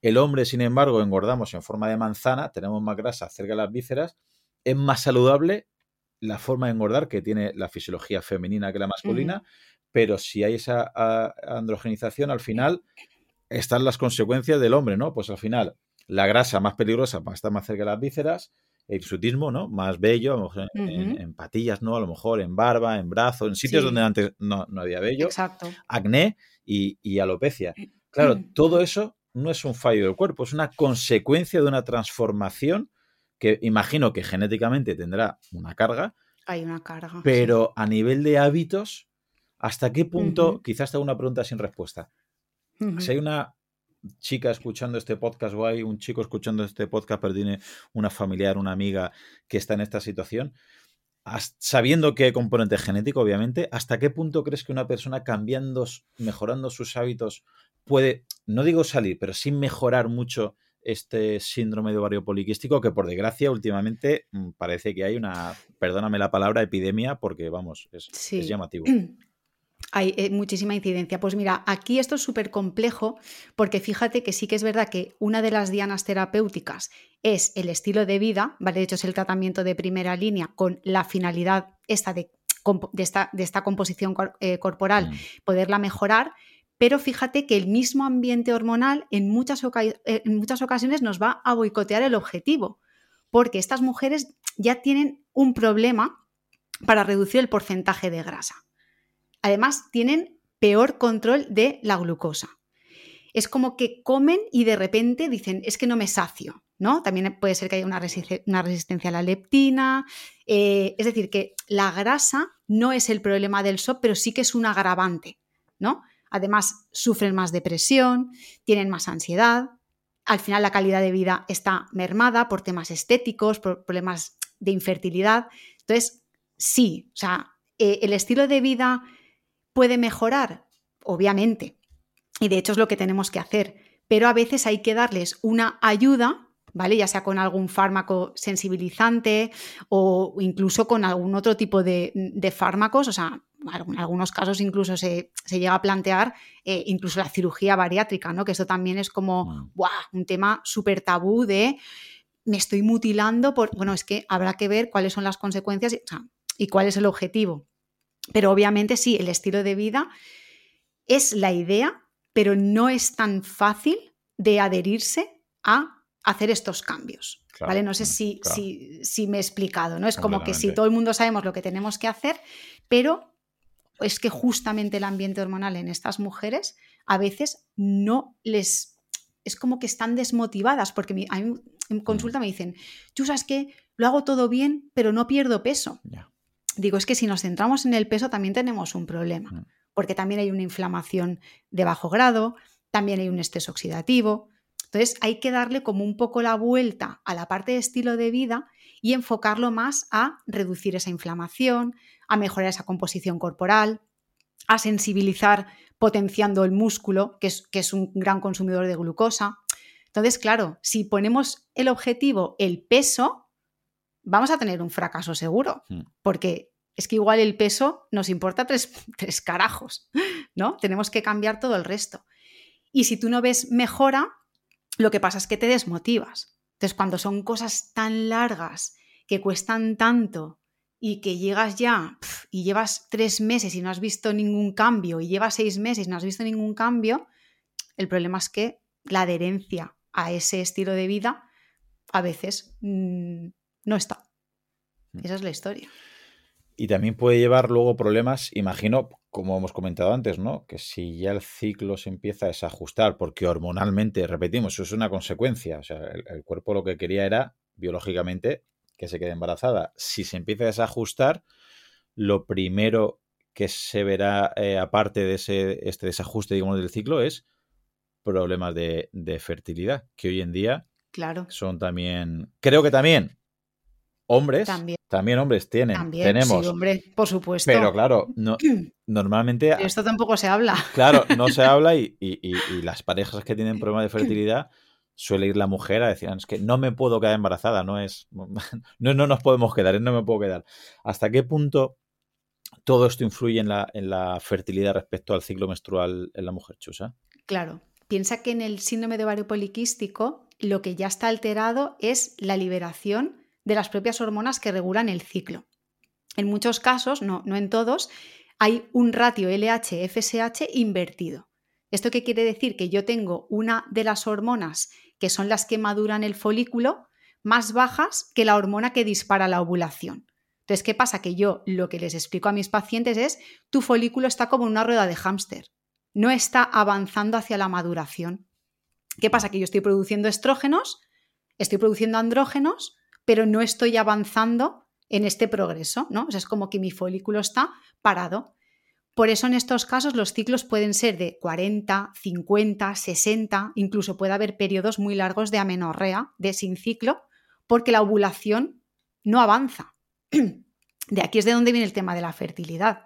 El hombre, sin embargo, engordamos en forma de manzana, tenemos más grasa cerca de las vísceras, es más saludable la forma de engordar que tiene la fisiología femenina que la masculina, pero si hay esa androgenización, al final están las consecuencias del hombre, ¿no? Pues al final, la grasa más peligrosa está más cerca de las vísceras, el hirsutismo, ¿no? Más bello, a lo mejor en, patillas, ¿no? A lo mejor en barba, en brazo, en sitios donde antes no, había vello. Exacto. Acné y, alopecia. Eh, claro, mm. todo eso no es un fallo del cuerpo, es una consecuencia de una transformación que imagino que genéticamente tendrá una carga. Hay una carga. Pero a nivel de hábitos, ¿hasta qué punto? Quizás te hago una pregunta sin respuesta. Si hay una chica escuchando este podcast o hay un chico escuchando este podcast, pero tiene una familiar, una amiga que está en esta situación, sabiendo que hay componente genético, obviamente, ¿hasta qué punto crees que una persona cambiando, mejorando sus hábitos puede, no digo salir, pero sí mejorar mucho este síndrome de ovario poliquístico que por desgracia últimamente mm, parece que hay una, perdóname la palabra, epidemia porque vamos, es, es llamativo. *clears throat* hay eh, muchísima incidencia. Pues mira, aquí esto es súper complejo porque fíjate que sí que es verdad que una de las dianas terapéuticas es el estilo de vida, ¿vale? De hecho es el tratamiento de primera línea con la finalidad esta de, esta, de esta, composición eh, corporal, mm. poderla mejorar. Pero fíjate que el mismo ambiente hormonal en muchas, eh, en muchas ocasiones nos va a boicotear el objetivo, porque estas mujeres ya tienen un problema para reducir el porcentaje de grasa. Además, tienen peor control de la glucosa. Es como que comen y de repente dicen, es que no me sacio, ¿no? También puede ser que haya una, resistencia a la leptina. Eh, es decir, que la grasa no es el problema del SOP, pero sí que es un agravante, ¿no? Además, sufren más depresión, tienen más ansiedad. Al final, la calidad de vida está mermada por temas estéticos, por problemas de infertilidad. Entonces, sí, o sea, eh, el estilo de vida ¿Puede mejorar? Obviamente. Y de hecho es lo que tenemos que hacer. Pero a veces hay que darles una ayuda, ¿vale? Ya sea con algún fármaco sensibilizante o incluso con algún otro tipo de, fármacos. O sea, en algunos casos incluso se, llega a plantear eh, incluso la cirugía bariátrica, ¿no? Que eso también es como un tema súper tabú de me estoy mutilando por. Bueno, es que habrá que ver cuáles son las consecuencias y cuál es el objetivo. Pero obviamente sí, el estilo de vida es la idea, pero no es tan fácil de adherirse a hacer estos cambios. ¿vale? No sé si, si, me he explicado, ¿no? Es como que si todo el mundo sabemos lo que tenemos que hacer, pero es que justamente el ambiente hormonal en estas mujeres a veces no les... Es como que están desmotivadas, porque a mí en consulta me dicen, tú sabes que lo hago todo bien, pero no pierdo peso digo, es que si nos centramos en el peso también tenemos un problema, mm. porque también hay una inflamación de bajo grado, también hay un estrés oxidativo. Entonces hay que darle como un poco la vuelta a la parte de estilo de vida y enfocarlo más a reducir esa inflamación, a mejorar esa composición corporal, a sensibilizar potenciando el músculo, que es, que es un gran consumidor de glucosa. Entonces, claro, si ponemos el objetivo el peso, vamos a tener un fracaso seguro, hmm. porque es que igual el peso nos importa tres, *laughs* tres, carajos, ¿no? Tenemos que cambiar todo el resto. Y si tú no ves mejora, lo que pasa es que te desmotivas. Entonces, cuando son cosas tan largas, que cuestan tanto y que llegas ya y llevas tres meses y no has visto ningún cambio y llevas seis meses y no has visto ningún cambio, el problema es que la adherencia a ese estilo de vida a veces mm, no está. Esa es la historia. Y también puede llevar luego problemas, imagino, como hemos comentado antes, ¿no? Que si ya el ciclo se empieza a desajustar, porque hormonalmente, repetimos, eso es una consecuencia. O sea, el cuerpo lo que quería era, biológicamente, que se quede embarazada. Si se empieza a desajustar, lo primero que se verá eh, aparte de ese, este desajuste, digamos, del ciclo es problemas de, fertilidad, que hoy en día claro. son también, creo que también hombres, también, hombres tienen, también, tenemos. Sí, hombre, por supuesto. Pero claro, no, *clears throat* normalmente... esto tampoco se habla. *laughs* Claro, no se *laughs* habla y, y las parejas que tienen problemas de fertilidad suele ir la mujer a decir, es que no me puedo quedar embarazada, no es, *laughs* no, no nos podemos quedar, no me puedo quedar. ¿Hasta qué punto todo esto influye en la, en la fertilidad respecto al ciclo menstrual en la mujer, Chusa? Claro, piensa que en el síndrome de ovario poliquístico lo que ya está alterado es la liberación de las propias hormonas que regulan el ciclo. En muchos casos, no, no en todos, hay un ratio LH-FSH invertido. ¿Esto qué quiere decir? Que yo tengo una de las hormonas que son las que maduran el folículo, más bajas que la hormona que dispara la ovulación. Entonces, ¿qué pasa? Que yo lo que les explico a mis pacientes es, tu folículo está como una rueda de hámster, no está avanzando hacia la maduración. ¿Qué pasa? Que yo estoy produciendo estrógenos, estoy produciendo andrógenos, pero no estoy avanzando en este progreso, ¿no? O sea, es como que mi folículo está parado. Por eso en estos casos los ciclos pueden ser de 40, 50, 60, incluso puede haber periodos muy largos de amenorrea, de sin ciclo, porque la ovulación no avanza. *clears throat* De aquí es de donde viene el tema de la fertilidad.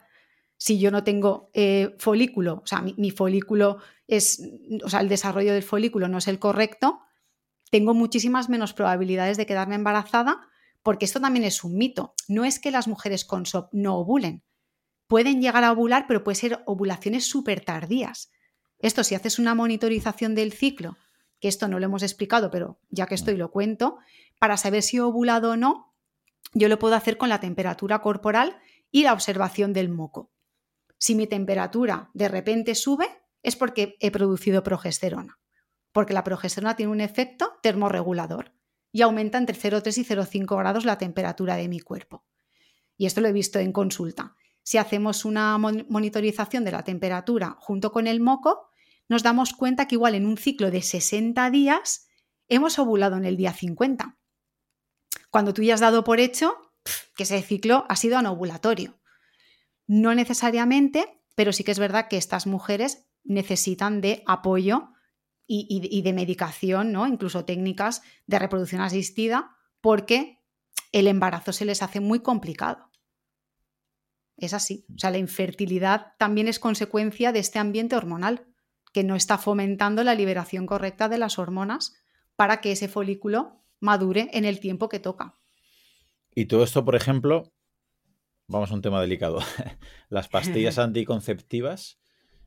Si yo no tengo eh, folículo, o sea, mi, mi, folículo es, o sea, el desarrollo del folículo no es el correcto, tengo muchísimas menos probabilidades de quedarme embarazada, porque esto también es un mito. No es que las mujeres con SOP no ovulen, pueden llegar a ovular, pero puede ser ovulaciones súper tardías. Esto, si haces una monitorización del ciclo, que esto no lo hemos explicado, pero ya que estoy lo cuento, para saber si he ovulado o no, yo lo puedo hacer con la temperatura corporal y la observación del moco. Si mi temperatura de repente sube, es porque he producido progesterona, porque la progesterona tiene un efecto termorregulador y aumenta entre 0,3 y 0,5 grados la temperatura de mi cuerpo. Y esto lo he visto en consulta si hacemos una monitorización de la temperatura junto con el moco, nos damos cuenta que igual en un ciclo de 60 días hemos ovulado en el día 50. Cuando tú ya has dado por hecho que ese ciclo ha sido anovulatorio. No necesariamente, pero sí que es verdad que estas mujeres necesitan de apoyo y, y de medicación, ¿no? incluso técnicas de reproducción asistida, porque el embarazo se les hace muy complicado. Es así. O sea, la infertilidad también es consecuencia de este ambiente hormonal, que no está fomentando la liberación correcta de las hormonas para que ese folículo madure en el tiempo que toca. Y todo esto, por ejemplo, vamos a un tema delicado. *laughs* Las pastillas *laughs* anticonceptivas,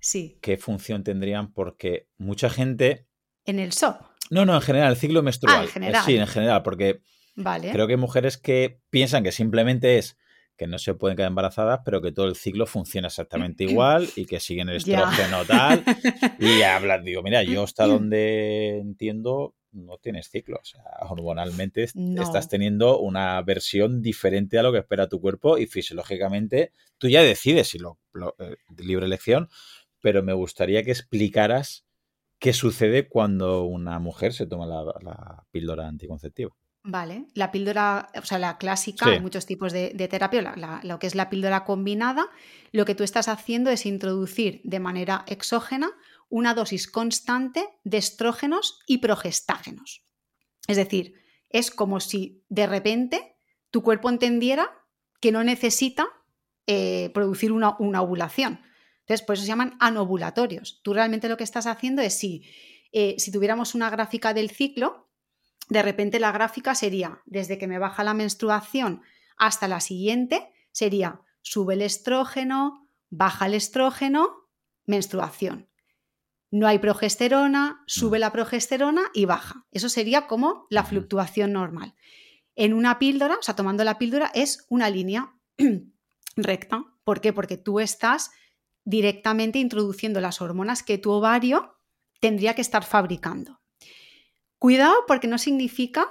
sí. ¿qué función tendrían? Porque mucha gente... En el SOP. No, no, en general, el ciclo menstrual. Ah, en general. Sí, en general, porque vale. creo que hay mujeres que piensan que simplemente es que no se pueden quedar embarazadas, pero que todo el ciclo funciona exactamente *clears throat* igual y que siguen el estrógeno tal. Y *laughs* hablas, digo, mira, yo hasta *clears throat* donde entiendo no tienes ciclo. O sea, hormonalmente estás teniendo una versión diferente a lo que espera tu cuerpo y fisiológicamente tú ya decides si lo, eh, libre elección, pero me gustaría que explicaras qué sucede cuando una mujer se toma la píldora anticonceptiva. Vale, la píldora, o sea, la clásica, hay muchos tipos de, terapia, lo que es la píldora combinada, lo que tú estás haciendo es introducir de manera exógena una dosis constante de estrógenos y progestágenos. Es decir, es como si de repente tu cuerpo entendiera que no necesita eh, producir una, ovulación. Entonces, por eso se llaman anovulatorios. Tú realmente lo que estás haciendo es si, eh, si tuviéramos una gráfica del ciclo, de repente la gráfica sería desde que me baja la menstruación hasta la siguiente, sería sube el estrógeno, baja el estrógeno, menstruación. No hay progesterona, sube mm. la progesterona y baja. Eso sería como la fluctuación normal. En una píldora, o sea, tomando la píldora, es una línea *clears throat* recta. ¿Por qué? Porque tú estás directamente introduciendo las hormonas que tu ovario tendría que estar fabricando. Cuidado porque no significa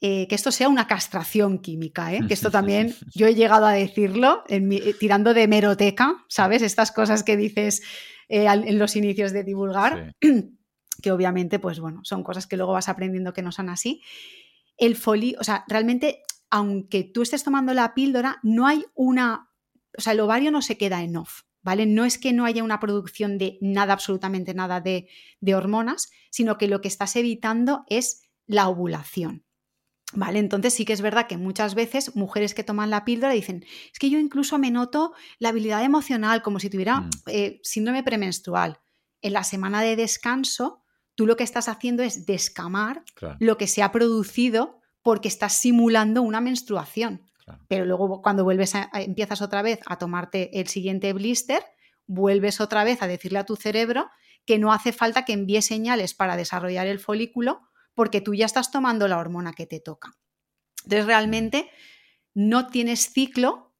eh, que esto sea una castración química, ¿eh? que esto también *laughs* yo he llegado a decirlo eh, tirando de meroteca, ¿sabes? Estas cosas que dices en los inicios de divulgar, *clears throat* que obviamente, pues bueno, son cosas que luego vas aprendiendo que no son así. El folio, o sea, realmente, aunque tú estés tomando la píldora, no hay una, o sea, el ovario no se queda en off. ¿Vale? No es que no haya una producción de nada, absolutamente nada de, de hormonas, sino que lo que estás evitando es la ovulación. ¿Vale? Entonces sí que es verdad que muchas veces mujeres que toman la píldora dicen, es que yo incluso me noto la habilidad emocional como si tuviera mm. eh, síndrome premenstrual. En la semana de descanso, tú lo que estás haciendo es descamar lo que se ha producido porque estás simulando una menstruación. Pero luego cuando vuelves a, empiezas otra vez a tomarte el siguiente blister, vuelves otra vez a decirle a tu cerebro que no hace falta que envíe señales para desarrollar el folículo porque tú ya estás tomando la hormona que te toca. Entonces realmente no tienes ciclo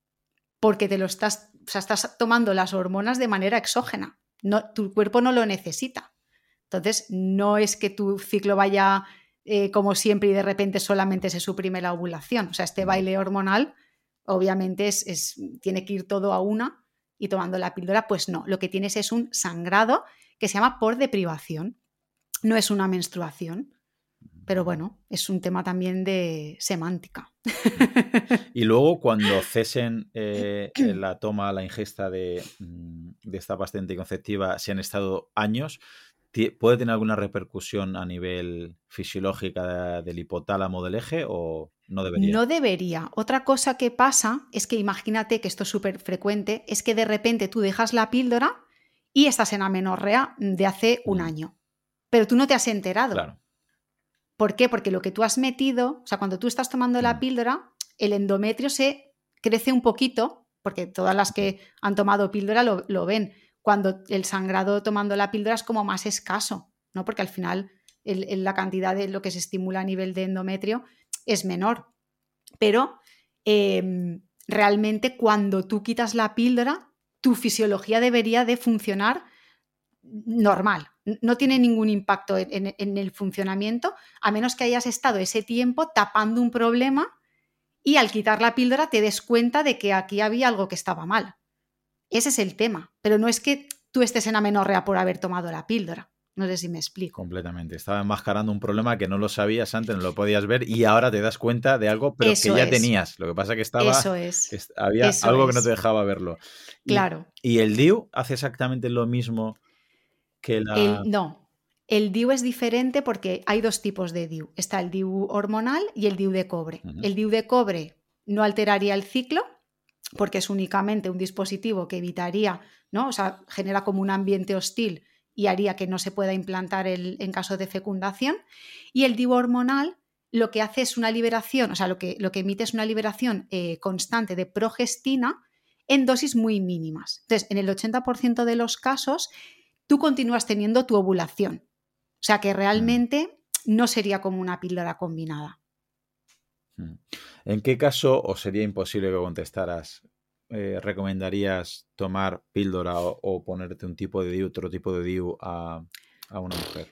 porque te lo estás, o sea, estás tomando las hormonas de manera exógena. No, tu cuerpo no lo necesita. Entonces, no es que tu ciclo vaya eh, como siempre y de repente solamente se suprime la ovulación. O sea, este baile hormonal obviamente es, tiene que ir todo a una y tomando la píldora, pues no. Lo que tienes es un sangrado que se llama por deprivación. No es una menstruación. Pero bueno, es un tema también de semántica. *laughs* Y luego cuando cesen *clears throat* eh, la toma, la ingesta de, mm, de, esta pasta anticonceptiva, si han estado años, ¿puede tener alguna repercusión a nivel fisiológica del hipotálamo del eje o no debería? No debería. Otra cosa que pasa es que imagínate que esto es súper frecuente, es que de repente tú dejas la píldora y estás en amenorrea de hace un año, pero tú no te has enterado. Claro. ¿Por qué? Porque lo que tú has metido, o sea, cuando tú estás tomando la mm. píldora, el endometrio se crece un poquito, porque todas las que han tomado píldora lo, ven, cuando el sangrado tomando la píldora es como más escaso, ¿no? Porque al final la cantidad de lo que se estimula a nivel de endometrio es menor. Pero em, realmente cuando tú quitas la píldora, tu fisiología debería de funcionar normal, no tiene ningún impacto en, el funcionamiento, a menos que hayas estado ese tiempo tapando un problema y al quitar la píldora te des cuenta de que aquí había algo que estaba mal. Ese es el tema, pero no es que tú estés en amenorrea por haber tomado la píldora. No sé si me explico. Completamente. Estaba enmascarando un problema que no lo sabías antes, no lo podías ver y ahora te das cuenta de algo, pero que ya tenías. Lo que pasa que estaba. Eso es. había algo que no te dejaba verlo. claro. ¿Y el DIU hace exactamente lo mismo no, el DIU es diferente porque hay dos tipos de DIU. Está el DIU hormonal y el DIU de cobre. El DIU de cobre no alteraría el ciclo porque es únicamente un dispositivo que evitaría, ¿no? O sea, genera como un ambiente hostil y haría que no se pueda implantar el, en caso de fecundación. Y el DIU hormonal lo que hace es una liberación, o sea, lo que, lo que emite es una liberación eh, constante de progestina en dosis muy mínimas. Entonces, en el 80% de los casos tú continúas teniendo tu ovulación. O sea que mm. realmente no sería como una píldora combinada. Mm. ¿En qué caso, o sería imposible que contestaras, eh, recomendarías tomar píldora o, ponerte un tipo de DIU, otro tipo de DIU a, una mujer?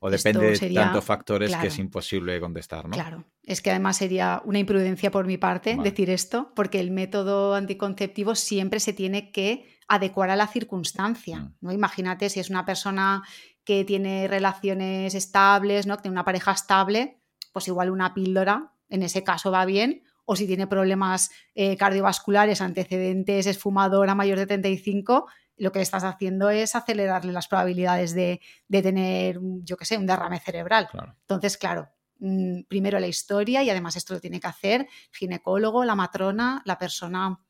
O depende de tantos factores que es imposible contestar, ¿no? Claro, es que además sería una imprudencia por mi parte decir esto, porque el método anticonceptivo siempre se tiene que adecuar a la circunstancia. Mm. ¿no? Imagínate si es una persona que tiene relaciones estables, ¿no? que tiene una pareja estable, pues igual una píldora, en ese caso va bien, o si tiene problemas eh, cardiovasculares, antecedentes, es fumadora mayor de 35, lo que estás haciendo es acelerarle las probabilidades de, tener, yo qué sé, un derrame cerebral. Entonces, claro, mm, primero la historia y además esto lo tiene que hacer el ginecólogo, la matrona, la persona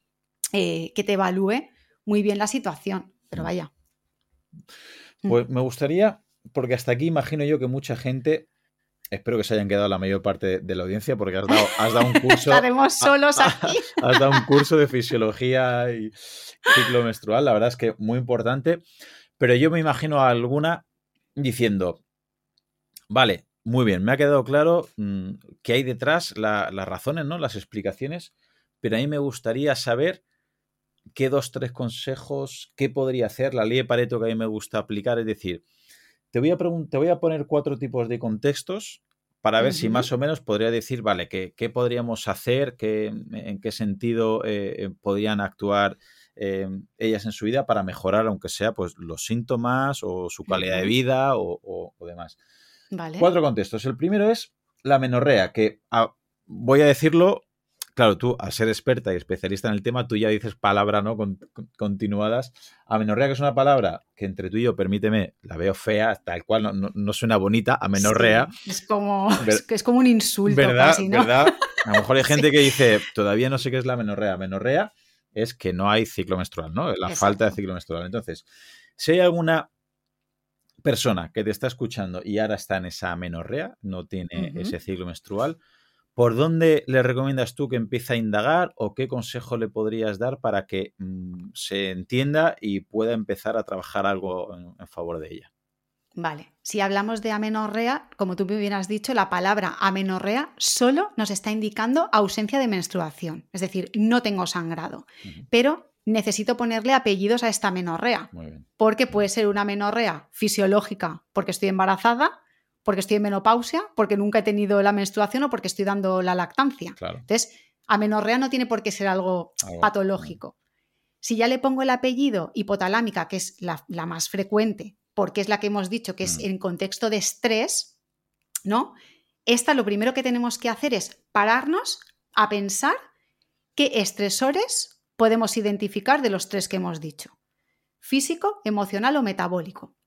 eh, que te evalúe muy bien la situación. Pero mm. vaya. Pues me gustaría, porque hasta aquí imagino yo que mucha gente Espero que se hayan quedado la mayor parte de la audiencia porque has dado, has dado un *laughs* curso. Estaremos solos aquí. *laughs* Has dado un curso de fisiología y ciclo menstrual, la verdad es que muy importante. Pero yo me imagino a alguna diciendo: Vale, muy bien, me ha quedado claro mm, que hay detrás las razones, ¿no? Las explicaciones, pero a mí me gustaría saber qué dos, tres consejos, qué podría hacer la ley de Pareto que a mí me gusta aplicar, es decir, te voy a, te voy a poner cuatro tipos de contextos para ver si más o menos podría decir, vale, qué, qué podríamos hacer, qué, en qué sentido eh, eh, podrían actuar eh, ellas en su vida para mejorar, aunque sea pues los síntomas o su calidad de vida o, demás. Cuatro contextos. El primero es la menorrea, que ah, voy a decirlo claro, tú, al ser experta y especialista en el tema, tú ya dices palabras ¿no? continuadas. Amenorrea, que es una palabra que entre tú y yo, permíteme, la veo fea, tal cual, no, suena bonita, amenorrea. es, como, es, como un insulto ¿verdad? ¿verdad? A lo mejor hay *laughs* gente que dice, todavía no sé qué es la amenorrea. Amenorrea es que no hay ciclo menstrual, ¿no? La falta de ciclo menstrual. Entonces, si hay alguna persona que te está escuchando y ahora está en esa amenorrea, no tiene ese ciclo menstrual, ¿Por dónde le recomiendas tú que empiece a indagar o qué consejo le podrías dar para que mm, se entienda y pueda empezar a trabajar algo en, favor de ella? Vale, si hablamos de amenorrea, como tú me hubieras dicho, la palabra amenorrea solo nos está indicando ausencia de menstruación, es decir, no tengo sangrado, pero necesito ponerle apellidos a esta amenorrea, porque puede ser una amenorrea fisiológica porque estoy embarazada, porque estoy en menopausia, porque nunca he tenido la menstruación o porque estoy dando la lactancia. Entonces, amenorrea no tiene por qué ser algo, patológico. Si ya le pongo el apellido hipotalámica, que es la, más frecuente, porque es la que hemos dicho que es mm. en contexto de estrés, ¿no? Esta lo primero que tenemos que hacer es pararnos a pensar qué estresores podemos identificar de los tres que hemos dicho. Físico, emocional o metabólico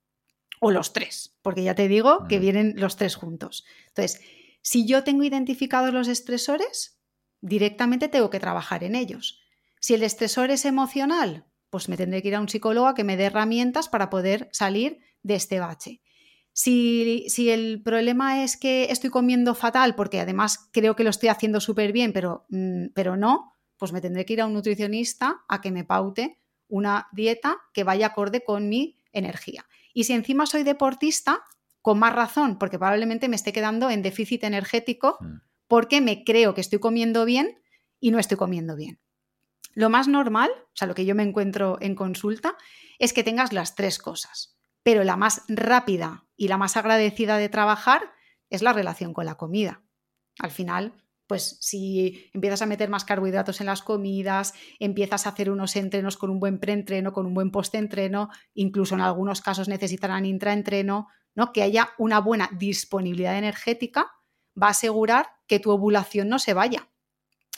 o los tres, porque ya te digo que vienen los tres juntos. Entonces, si yo tengo identificados los estresores, directamente tengo que trabajar en ellos. Si el estresor es emocional, pues me tendré que ir a un psicólogo a que me dé herramientas para poder salir de este bache. Si, si, el problema es que estoy comiendo fatal, porque además creo que lo estoy haciendo súper bien, pero, mm, pero no, pues me tendré que ir a un nutricionista a que me paute una dieta que vaya acorde con mi energía. Y si encima soy deportista, con más razón, porque probablemente me esté quedando en déficit energético porque me creo que estoy comiendo bien y no estoy comiendo bien. Lo más normal, o sea, lo que yo me encuentro en consulta, es que tengas las tres cosas, pero la más rápida y la más agradecida de trabajar es la relación con la comida. Al final, pues si empiezas a meter más carbohidratos en las comidas, empiezas a hacer unos entrenos con un buen preentreno, con un buen postentreno, incluso en algunos casos necesitarán intraentreno, ¿no? Que haya una buena disponibilidad energética va a asegurar que tu ovulación no se vaya.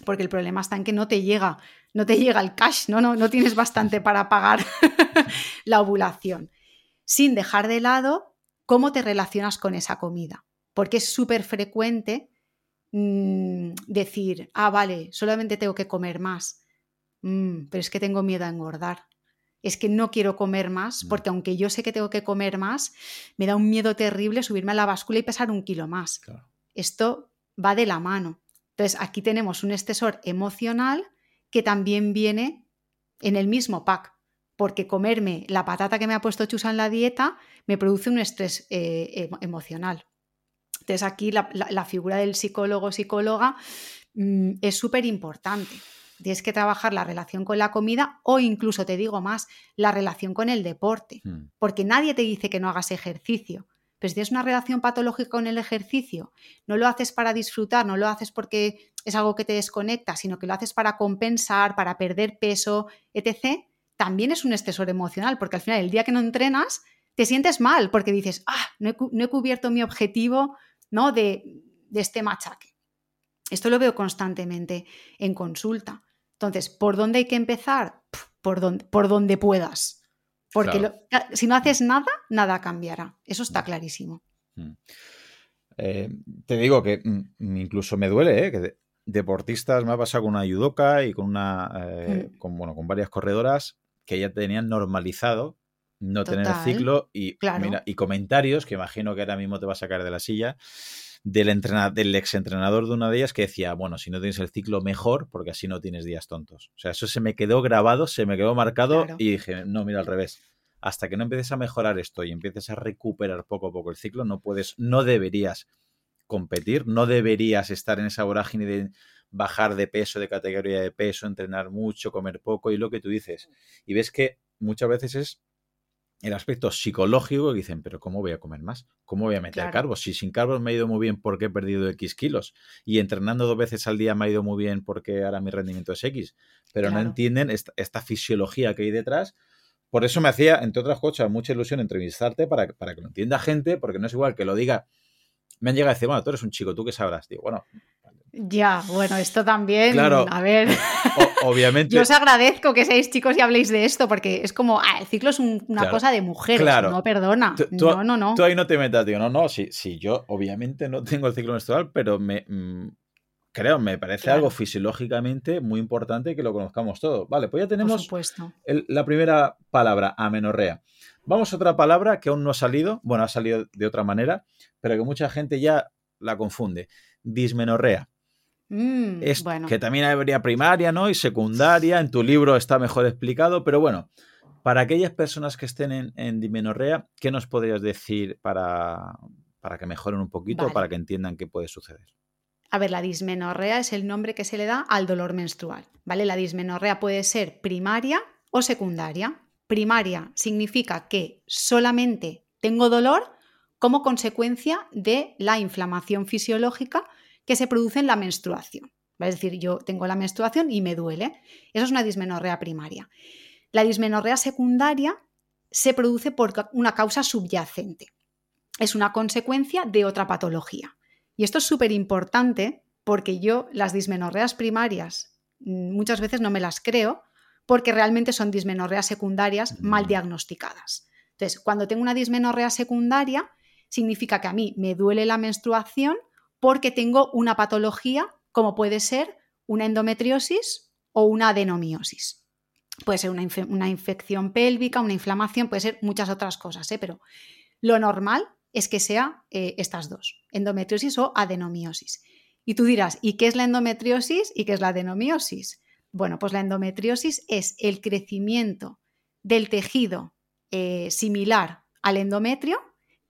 Porque el problema está en que no te llega, no te llega el cash, no, no, no tienes bastante para pagar *laughs* la ovulación. Sin dejar de lado cómo te relacionas con esa comida. Porque es súper frecuente Mm, decir, ah, vale, solamente tengo que comer más, mm, pero es que tengo miedo a engordar. Es que no quiero comer más, mm. porque aunque yo sé que tengo que comer más, me da un miedo terrible subirme a la báscula y pesar un kilo más. Esto va de la mano. Entonces, aquí tenemos un estresor emocional que también viene en el mismo pack, porque comerme la patata que me ha puesto Chusa en la dieta me produce un estrés eh, emocional. Entonces aquí la, figura del psicólogo o psicóloga mm, es súper importante. Tienes que trabajar la relación con la comida o incluso, te digo más, la relación con el deporte. Hmm. Porque nadie te dice que no hagas ejercicio. Pero si tienes una relación patológica con el ejercicio, no lo haces para disfrutar, no lo haces porque es algo que te desconecta, sino que lo haces para compensar, para perder peso, etc., también es un estresor emocional, porque al final el día que no entrenas, te sientes mal porque dices, ah, no he cubierto mi objetivo ¿no? de, este machaque. Esto lo veo constantemente en consulta. Entonces, ¿por dónde hay que empezar? Por donde, por donde puedas. Porque si no haces nada, nada cambiará. Eso está clarísimo. Mm. Eh, te digo que mm, incluso me duele, ¿eh? que deportistas me ha pasado con una judoka y con una eh, mm. con, bueno, con varias corredoras que ya tenían normalizado no tener el ciclo y, y comentarios que imagino que ahora mismo te va a sacar de la silla del, entrenador, del exentrenador de una de ellas que decía, bueno, si no tienes el ciclo mejor, porque así no tienes días tontos. O sea, eso se me quedó grabado, se me quedó marcado y dije, no, mira al revés. Hasta que no empieces a mejorar esto y empieces a recuperar poco a poco el ciclo, no puedes, no deberías competir, no deberías estar en esa vorágine de bajar de peso, de categoría de peso, entrenar mucho, comer poco y lo que tú dices. Y ves que muchas veces es el aspecto psicológico que dicen, pero ¿cómo voy a comer más? ¿Cómo voy a meter carbos? Si sin carbos me ha ido muy bien porque he perdido X kilos y entrenando dos veces al día me ha ido muy bien porque ahora mi rendimiento es X, pero no entienden esta, fisiología que hay detrás. Por eso me hacía, entre otras cosas, mucha ilusión entrevistarte para, para que lo entienda gente, porque no es igual que lo diga. Me han llegado a decir, bueno, tú eres un chico, ¿tú qué sabrás? Digo, bueno, ya, bueno, esto también, a ver, obviamente. Yo os agradezco que seáis chicos y habléis de esto, porque es como, ah, el ciclo es una cosa de mujeres, no perdona. no, no, no. Tú ahí no te metas, digo, no, no, sí, sí, yo obviamente no tengo el ciclo menstrual, pero me mm, creo, me parece algo fisiológicamente muy importante que lo conozcamos todo. Vale, pues ya tenemos la primera palabra, amenorrea. Vamos a otra palabra que aún no ha salido, bueno, ha salido de otra manera, pero que mucha gente ya la confunde. Dismenorrea. Mm, que también habría primaria, ¿no? Y secundaria. En tu libro está mejor explicado, pero bueno, para aquellas personas que estén en, en dimenorrea, ¿qué nos podrías decir para, para que mejoren un poquito, para que entiendan qué puede suceder? A ver, la dismenorrea es el nombre que se le da al dolor menstrual, ¿vale? La dismenorrea puede ser primaria o secundaria. Primaria significa que solamente tengo dolor como consecuencia de la inflamación fisiológica que se produce en la menstruación. Es decir, yo tengo la menstruación y me duele. Eso es una dismenorrea primaria. La dismenorrea secundaria se produce por una causa subyacente. Es una consecuencia de otra patología. Y esto es súper importante porque yo las dismenorreas primarias mm, muchas veces no me las creo porque realmente son dismenorreas secundarias mal diagnosticadas. Entonces, cuando tengo una dismenorrea secundaria, significa que a mí me duele la menstruación, porque tengo una patología como puede ser una endometriosis o una adenomiosis. Puede ser una, infección pélvica, una inflamación, puede ser muchas otras cosas, ¿eh? pero lo normal es que sea eh, estas dos, endometriosis o adenomiosis. Y tú dirás, ¿y qué es la endometriosis y qué es la adenomiosis? Bueno, pues la endometriosis es el crecimiento del tejido eh, similar al endometrio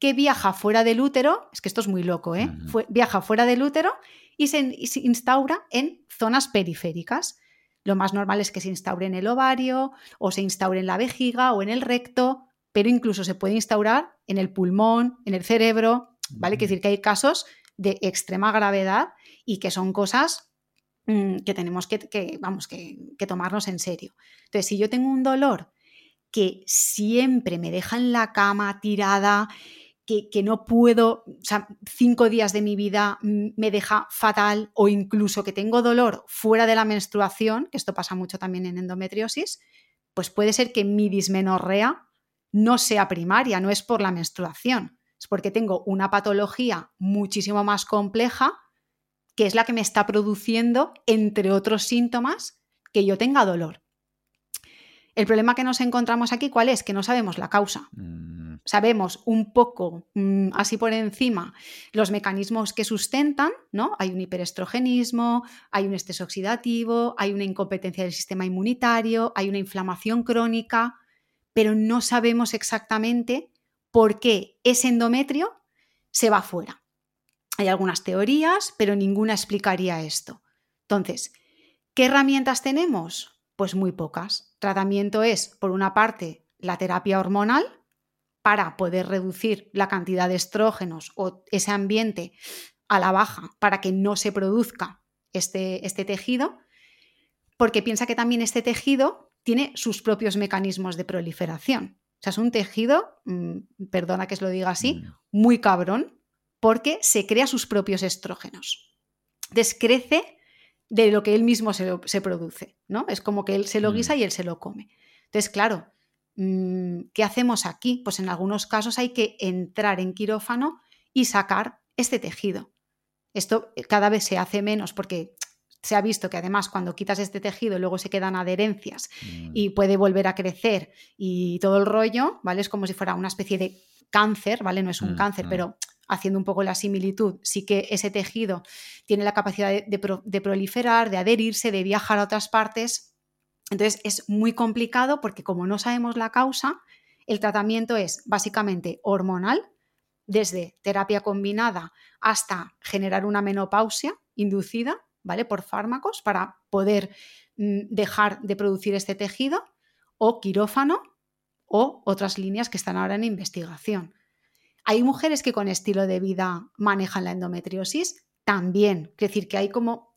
que viaja fuera del útero, es que esto es muy loco, ¿eh? viaja fuera del útero y se, instaura en zonas periféricas. Lo más normal es que se instaure en el ovario o se instaure en la vejiga o en el recto, pero incluso se puede instaurar en el pulmón, en el cerebro, ¿vale? Quiere decir que hay casos de extrema gravedad y que son cosas mm, que tenemos que, vamos, que, que tomarnos en serio. Entonces, si yo tengo un dolor que siempre me deja en la cama tirada que, no puedo, o sea, cinco días de mi vida me deja fatal o incluso que tengo dolor fuera de la menstruación, que esto pasa mucho también en endometriosis, pues puede ser que mi dismenorrea no sea primaria, no es por la menstruación, es porque tengo una patología muchísimo más compleja que es la que me está produciendo, entre otros síntomas, que yo tenga dolor. El problema que nos encontramos aquí, ¿cuál es? Que no sabemos la causa. Mm. Sabemos un poco, mm, así por encima, los mecanismos que sustentan, ¿no? Hay un hiperestrogenismo, hay un estrés oxidativo, hay una incompetencia del sistema inmunitario, hay una inflamación crónica, pero no sabemos exactamente por qué ese endometrio se va fuera. Hay algunas teorías, pero ninguna explicaría esto. Entonces, ¿qué herramientas tenemos? Pues muy pocas. Tratamiento es, por una parte, la terapia hormonal para poder reducir la cantidad de estrógenos o ese ambiente a la baja para que no se produzca este, este tejido, porque piensa que también este tejido tiene sus propios mecanismos de proliferación. O sea, es un tejido, mm, perdona que os lo diga así, mm. muy cabrón, porque se crea sus propios estrógenos. Descrece de lo que él mismo se, produce, ¿no? Es como que él se lo mm. guisa y él se lo come. Entonces, claro, ¿qué hacemos aquí? Pues en algunos casos hay que entrar en quirófano y sacar este tejido. Esto eh, cada vez se hace menos porque se ha visto que además cuando quitas este tejido luego se quedan adherencias Mm. y puede volver a crecer y todo el rollo, ¿vale? Es como si fuera una especie de cáncer, ¿vale? No es un Mm, cáncer, mm. pero haciendo un poco la similitud, sí que ese tejido tiene la capacidad de, de pro- de proliferar, de adherirse, de viajar a otras partes. Entonces es muy complicado porque como no sabemos la causa, el tratamiento es básicamente hormonal, desde terapia combinada hasta generar una menopausia inducida, ¿vale? Por fármacos para poder mm, dejar de producir este tejido, o quirófano, o otras líneas que están ahora en investigación. Hay mujeres que con estilo de vida manejan la endometriosis, también. Es decir, que hay como.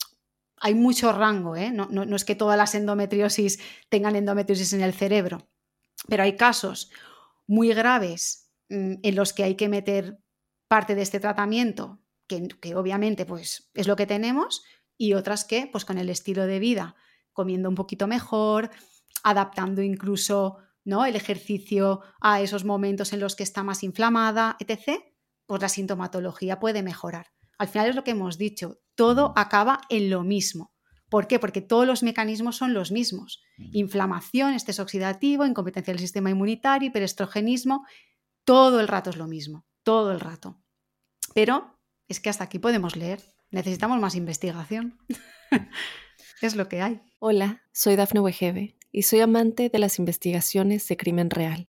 Hay mucho rango, ¿eh? no, es que todas las endometriosis tengan endometriosis en el cerebro, pero hay casos muy graves mm, en los que hay que meter parte de este tratamiento, que, que obviamente pues, es lo que tenemos, y otras que, pues con el estilo de vida, comiendo un poquito mejor, adaptando incluso ¿no? el ejercicio a esos momentos en los que está más inflamada, etc., pues la sintomatología puede mejorar. Al final es lo que hemos dicho, todo acaba en lo mismo. ¿Por qué? Porque todos los mecanismos son los mismos. Inflamación, estrés oxidativo, incompetencia del sistema inmunitario, hiperestrogenismo, todo el rato es lo mismo, todo el rato. Pero es que hasta aquí podemos leer. Necesitamos más investigación. *laughs* es lo que hay. Hola, soy Dafne Wegebe y soy amante de las investigaciones de crimen real.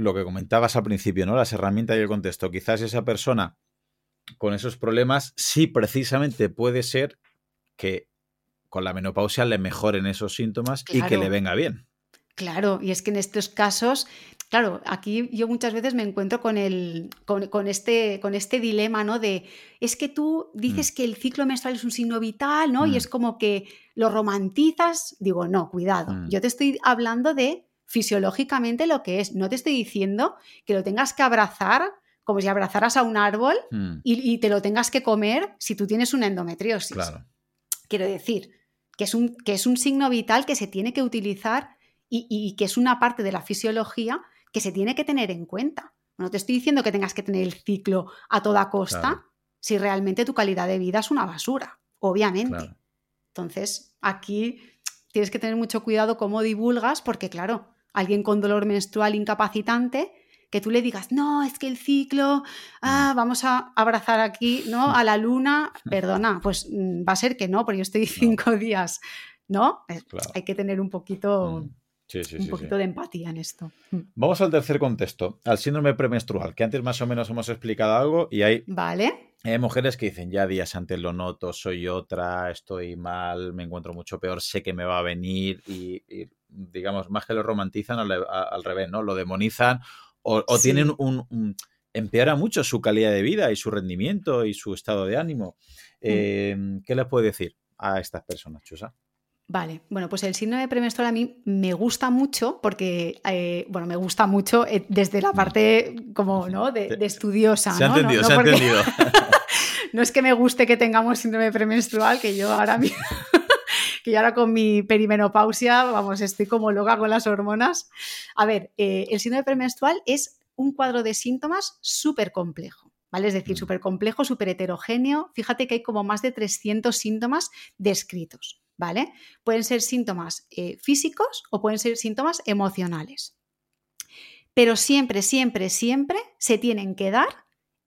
lo que comentabas al principio, ¿no? Las herramientas y el contexto. Quizás esa persona con esos problemas, sí, precisamente puede ser que con la menopausia le mejoren esos síntomas y que le venga bien. Claro, y es que en estos casos, claro, aquí yo muchas veces me encuentro con, el, con, con este, con este dilema, ¿no? De, es que tú dices que el ciclo menstrual es un signo vital, ¿no? Mm. Y es como que lo romantizas. Digo, no, cuidado. Mm. Yo te estoy hablando de fisiológicamente lo que es. No te estoy diciendo que lo tengas que abrazar como si abrazaras a un árbol Mm, y, y te lo tengas que comer si tú tienes una endometriosis. claro. Quiero decir, que es un, que es un signo vital que se tiene que utilizar y, y que es una parte de la fisiología que se tiene que tener en cuenta. No te estoy diciendo que tengas que tener el ciclo a toda costa Claro. si realmente tu calidad de vida es una basura, obviamente. Claro. Entonces, aquí tienes que tener mucho cuidado cómo divulgas, porque claro, alguien con dolor menstrual incapacitante, que tú le digas, no, es que el ciclo, ah, vamos a abrazar aquí, ¿no? A la luna, *laughs* perdona, pues mm, va a ser que no, porque yo estoy cinco *laughs* días, ¿no? Claro. Hay que tener un poquito, Mm, Sí, sí, un sí, poquito de empatía en esto. Mm. Vamos al tercer contexto, al síndrome premenstrual, que antes más o menos hemos explicado algo y hay, ¿Vale? hay mujeres que dicen, ya días antes lo noto, soy otra, estoy mal, me encuentro mucho peor, sé que me va a venir y, y, digamos, más que lo romantizan al, al revés, ¿no? Lo demonizan o, o Sí. tienen un, un- empeora mucho su calidad de vida y su rendimiento y su estado de ánimo. Eh, ¿Qué les puede decir a estas personas, Chusa? Vale, bueno, pues el síndrome premenstrual a mí me gusta mucho porque, eh, bueno, me gusta mucho eh, desde la parte como, ¿no? De, de estudiosa, Se ha ¿no? Entendido, no se ha porque- entendido. *laughs* no es que me guste que tengamos síndrome premenstrual, que yo ahora mismo, que yo ahora con mi perimenopausia, vamos, estoy como loca con las hormonas. A ver, eh, el síndrome premenstrual es un cuadro de síntomas súper complejo, ¿vale? Es decir, Mm. súper complejo, súper heterogéneo. Fíjate que hay como más de 300 síntomas descritos, ¿vale? Pueden ser síntomas eh, físicos o pueden ser síntomas emocionales. Pero siempre, siempre, siempre se tienen que dar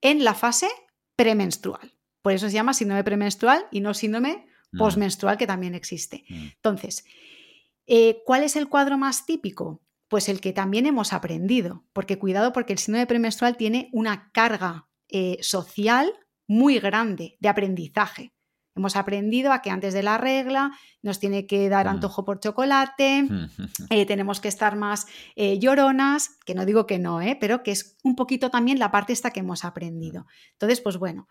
en la fase premenstrual. Por eso se llama síndrome premenstrual y no síndrome Mm, postmenstrual, que también existe. mm, Entonces, eh, ¿cuál es el cuadro más típico? Pues el que también hemos aprendido, porque cuidado porque el síndrome premenstrual tiene una carga eh, social muy grande de aprendizaje. Hemos aprendido a que antes de la regla nos tiene que dar Mm. antojo por chocolate, *laughs* eh, tenemos que estar más eh, lloronas, que no digo que no, ¿eh? pero que es un poquito también la parte esta que hemos aprendido. Entonces, pues bueno,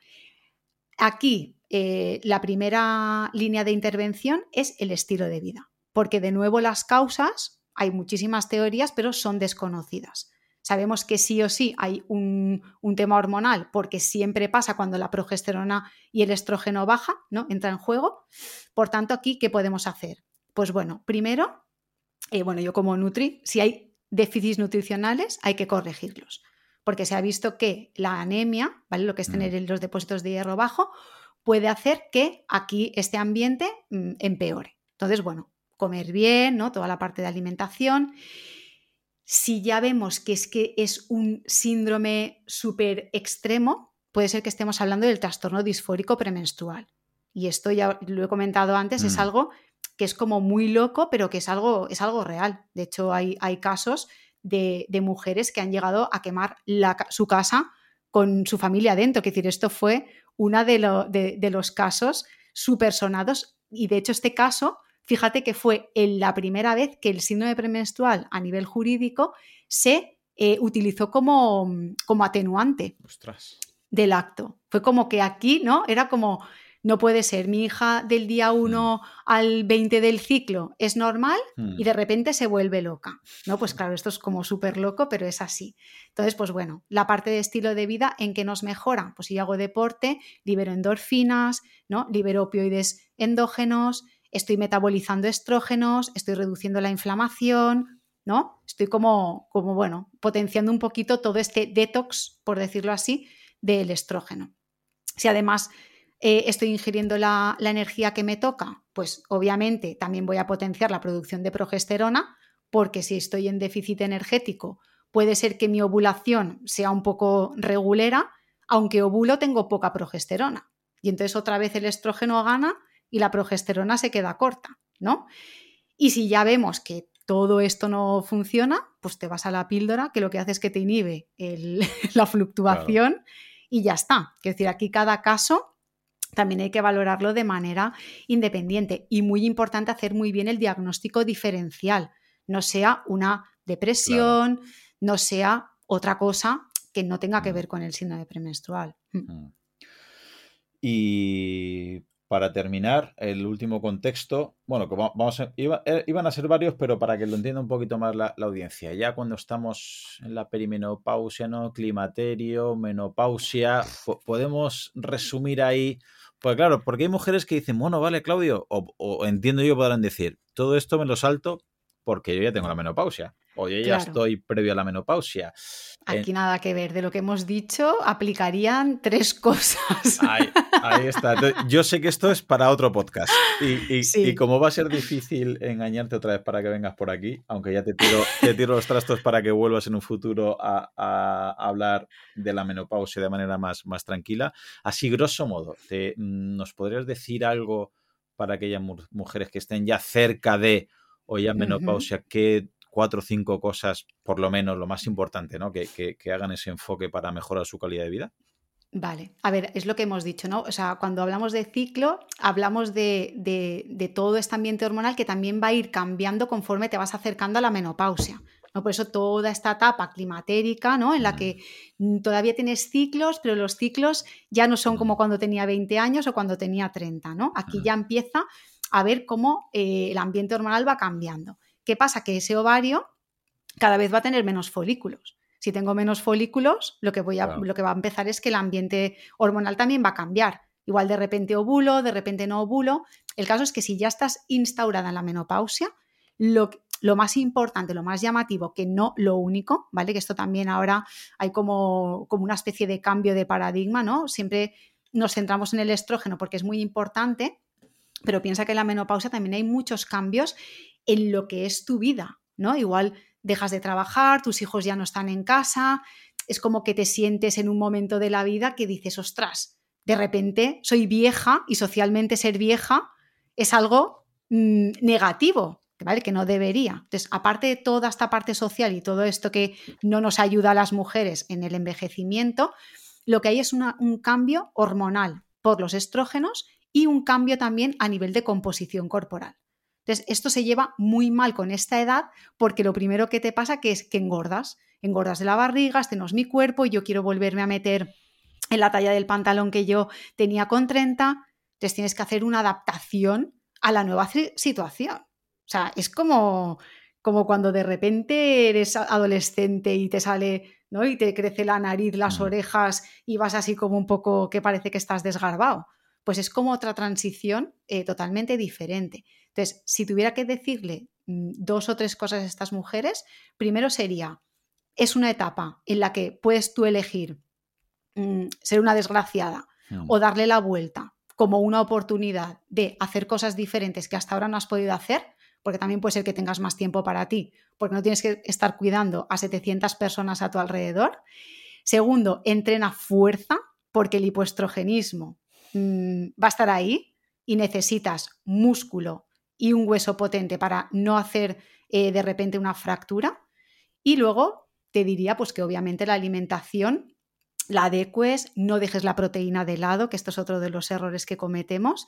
aquí eh, la primera línea de intervención es el estilo de vida, porque de nuevo las causas, hay muchísimas teorías, pero son desconocidas. Sabemos que sí o sí hay un, tema hormonal porque siempre pasa cuando la progesterona y el estrógeno baja, ¿no? Entra en juego. Por tanto, aquí, ¿qué podemos hacer? Pues bueno, primero, eh, bueno, yo como Nutri, si hay déficits nutricionales, hay que corregirlos. Porque se ha visto que la anemia, ¿vale? Lo que es tener los depósitos de hierro bajo, puede hacer que aquí este ambiente mm, empeore. Entonces, bueno, comer bien, ¿no? Toda la parte de alimentación si ya vemos que es que es un síndrome súper extremo, puede ser que estemos hablando del trastorno disfórico premenstrual. Y esto ya lo he comentado antes, es mm. algo que es como muy loco, pero que es algo, es algo real. De hecho, hay, hay casos de, mujeres que han llegado a quemar su casa con su familia dentro. Es decir, esto fue uno de, de los casos súper sonados. Y de hecho, este caso Fíjate que fue la primera vez que el síndrome premenstrual a nivel jurídico se eh, utilizó como, como atenuante del acto. Fue como que aquí, ¿no? Era como, no puede ser, mi hija del día 1 mm. al 20 del ciclo es normal mm. y de repente se vuelve loca. ¿no? Pues claro, esto es como súper loco, pero es así. Entonces, pues bueno, la parte de estilo de vida, ¿en qué nos mejora? Pues si hago deporte, libero endorfinas, ¿no? Libero opioides endógenos, estoy metabolizando estrógenos, estoy reduciendo la inflamación, ¿no? Estoy como, como bueno, potenciando un poquito todo este detox, por decirlo así, del estrógeno. Si además eh, estoy ingiriendo la, la energía que me toca, pues obviamente también voy a potenciar la producción de progesterona, porque si estoy en déficit energético, puede ser que mi ovulación sea un poco regulera, aunque ovulo tengo poca progesterona. Y entonces otra vez el estrógeno gana y la progesterona se queda corta, ¿no? Y si ya vemos que todo esto no funciona, pues te vas a la píldora que lo que hace es que te inhibe *laughs* la fluctuación y ya está. Es decir, aquí cada caso también hay que valorarlo de manera independiente y muy importante hacer muy bien el diagnóstico diferencial, no sea una depresión, no sea otra cosa que no tenga que mm. ver con el síndrome premenstrual. Mm. Mm. Y para terminar, el último contexto, bueno, que vamos eh, iban a ser varios, pero para que lo entienda un poquito más la, audiencia, ya cuando estamos en la perimenopausia, ¿no? Climaterio, menopausia, podemos resumir ahí, pues claro, porque hay mujeres que dicen, bueno, vale, Claudio, o entiendo yo podrán decir, todo esto me lo salto porque yo ya tengo la menopausia o yo ya estoy previo a la menopausia. Aquí nada que ver. De lo que hemos dicho, aplicarían tres *laughs* cosas. Ahí, está. yo sé que esto es para otro podcast. Y, como va a ser difícil engañarte otra vez para que vengas por aquí, aunque ya te tiro, te tiro los trastos para que vuelvas en un futuro a, hablar de la menopausia de manera más, más tranquila, así grosso modo, te, ¿nos podrías decir algo para aquellas mujeres que estén ya cerca de o ya en menopausia, qué cuatro o cinco cosas, por lo menos lo más importante, ¿no? Que, hagan ese enfoque para mejorar su calidad de vida? Vale, a ver, es lo que hemos dicho, ¿no? O sea, cuando hablamos de ciclo, hablamos de, de, todo este ambiente hormonal que también va a ir cambiando conforme te vas acercando a la menopausia. ¿no? Por eso toda esta etapa climatérica, ¿no? En la que todavía tienes ciclos, pero los ciclos ya no son como cuando tenía 20 años o cuando tenía 30, ¿no? Aquí ya empieza a ver cómo eh, el ambiente hormonal va cambiando. ¿Qué pasa? Que ese ovario cada vez va a tener menos folículos. Si tengo menos folículos, lo que, voy a, lo que va a empezar es que el ambiente hormonal también va a cambiar. Igual de repente ovulo, de repente no ovulo. El caso es que si ya estás instaurada en la menopausia, lo, lo más importante, lo más llamativo, que no lo único, ¿vale? Que esto también ahora hay como, como una especie de cambio de paradigma, ¿no? Siempre nos centramos en el estrógeno porque es muy importante, pero piensa que en la menopausia también hay muchos cambios en lo que es tu vida, ¿no? Igual dejas de trabajar, tus hijos ya no están en casa, es como que te sientes en un momento de la vida que dices, ostras, de repente soy vieja y socialmente ser vieja es algo mm, negativo, ¿vale? Que no debería. Entonces, aparte de toda esta parte social y todo esto que no nos ayuda a las mujeres en el envejecimiento, lo que hay es un cambio hormonal por los estrógenos y un cambio también a nivel de composición corporal. Entonces, esto se lleva muy mal con esta edad porque lo primero que te pasa que es que engordas, engordas de la barriga, este no es mi cuerpo y yo quiero volverme a meter en la talla del pantalón que yo tenía con 30. Entonces tienes que hacer una adaptación a la nueva situación. O sea, es como, como cuando de repente eres adolescente y te sale, ¿no? Y te crece la nariz, las mm. orejas y vas así como un poco que parece que estás desgarbado. Pues es como otra transición eh, totalmente diferente. Entonces, si tuviera que decirle mm, dos o tres cosas a estas mujeres, primero sería, es una etapa en la que puedes tú elegir mm, ser una desgraciada mm. o darle la vuelta como una oportunidad de hacer cosas diferentes que hasta ahora no has podido hacer, porque también puede ser que tengas más tiempo para ti, porque no tienes que estar cuidando a 700 personas a tu alrededor. Segundo, entrena fuerza, porque el hipoestrogenismo mm, va a estar ahí y necesitas músculo y un hueso potente para no hacer eh, de repente una fractura. Y luego te diría pues que obviamente la alimentación la adecues, no dejes la proteína de lado, que esto es otro de los errores que cometemos,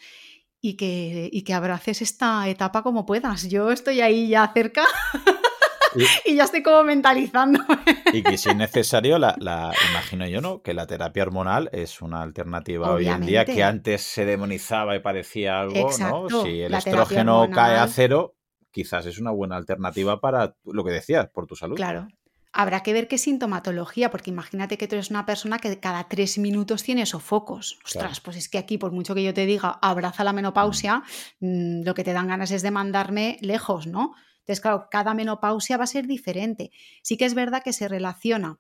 y que, y que abraces esta etapa como puedas. Yo estoy ahí ya cerca. *laughs* *laughs* Y, ya estoy como mentalizando. Y que si es necesario, la, imagino yo, ¿no? Que la terapia hormonal es una alternativa hoy en día que antes se demonizaba y parecía algo, ¿no? Si el estrógeno cae a cero, quizás es una buena alternativa para lo que decías, por tu salud. Claro, Habrá que ver qué sintomatología, porque imagínate que tú eres una persona que cada tres minutos tiene sofocos. Ostras, pues es que aquí, por mucho que yo te diga, abraza la menopausia, mm, lo que te dan ganas es de mandarme lejos, ¿no? Entonces, claro, cada menopausia va a ser diferente. Sí que es verdad que se relaciona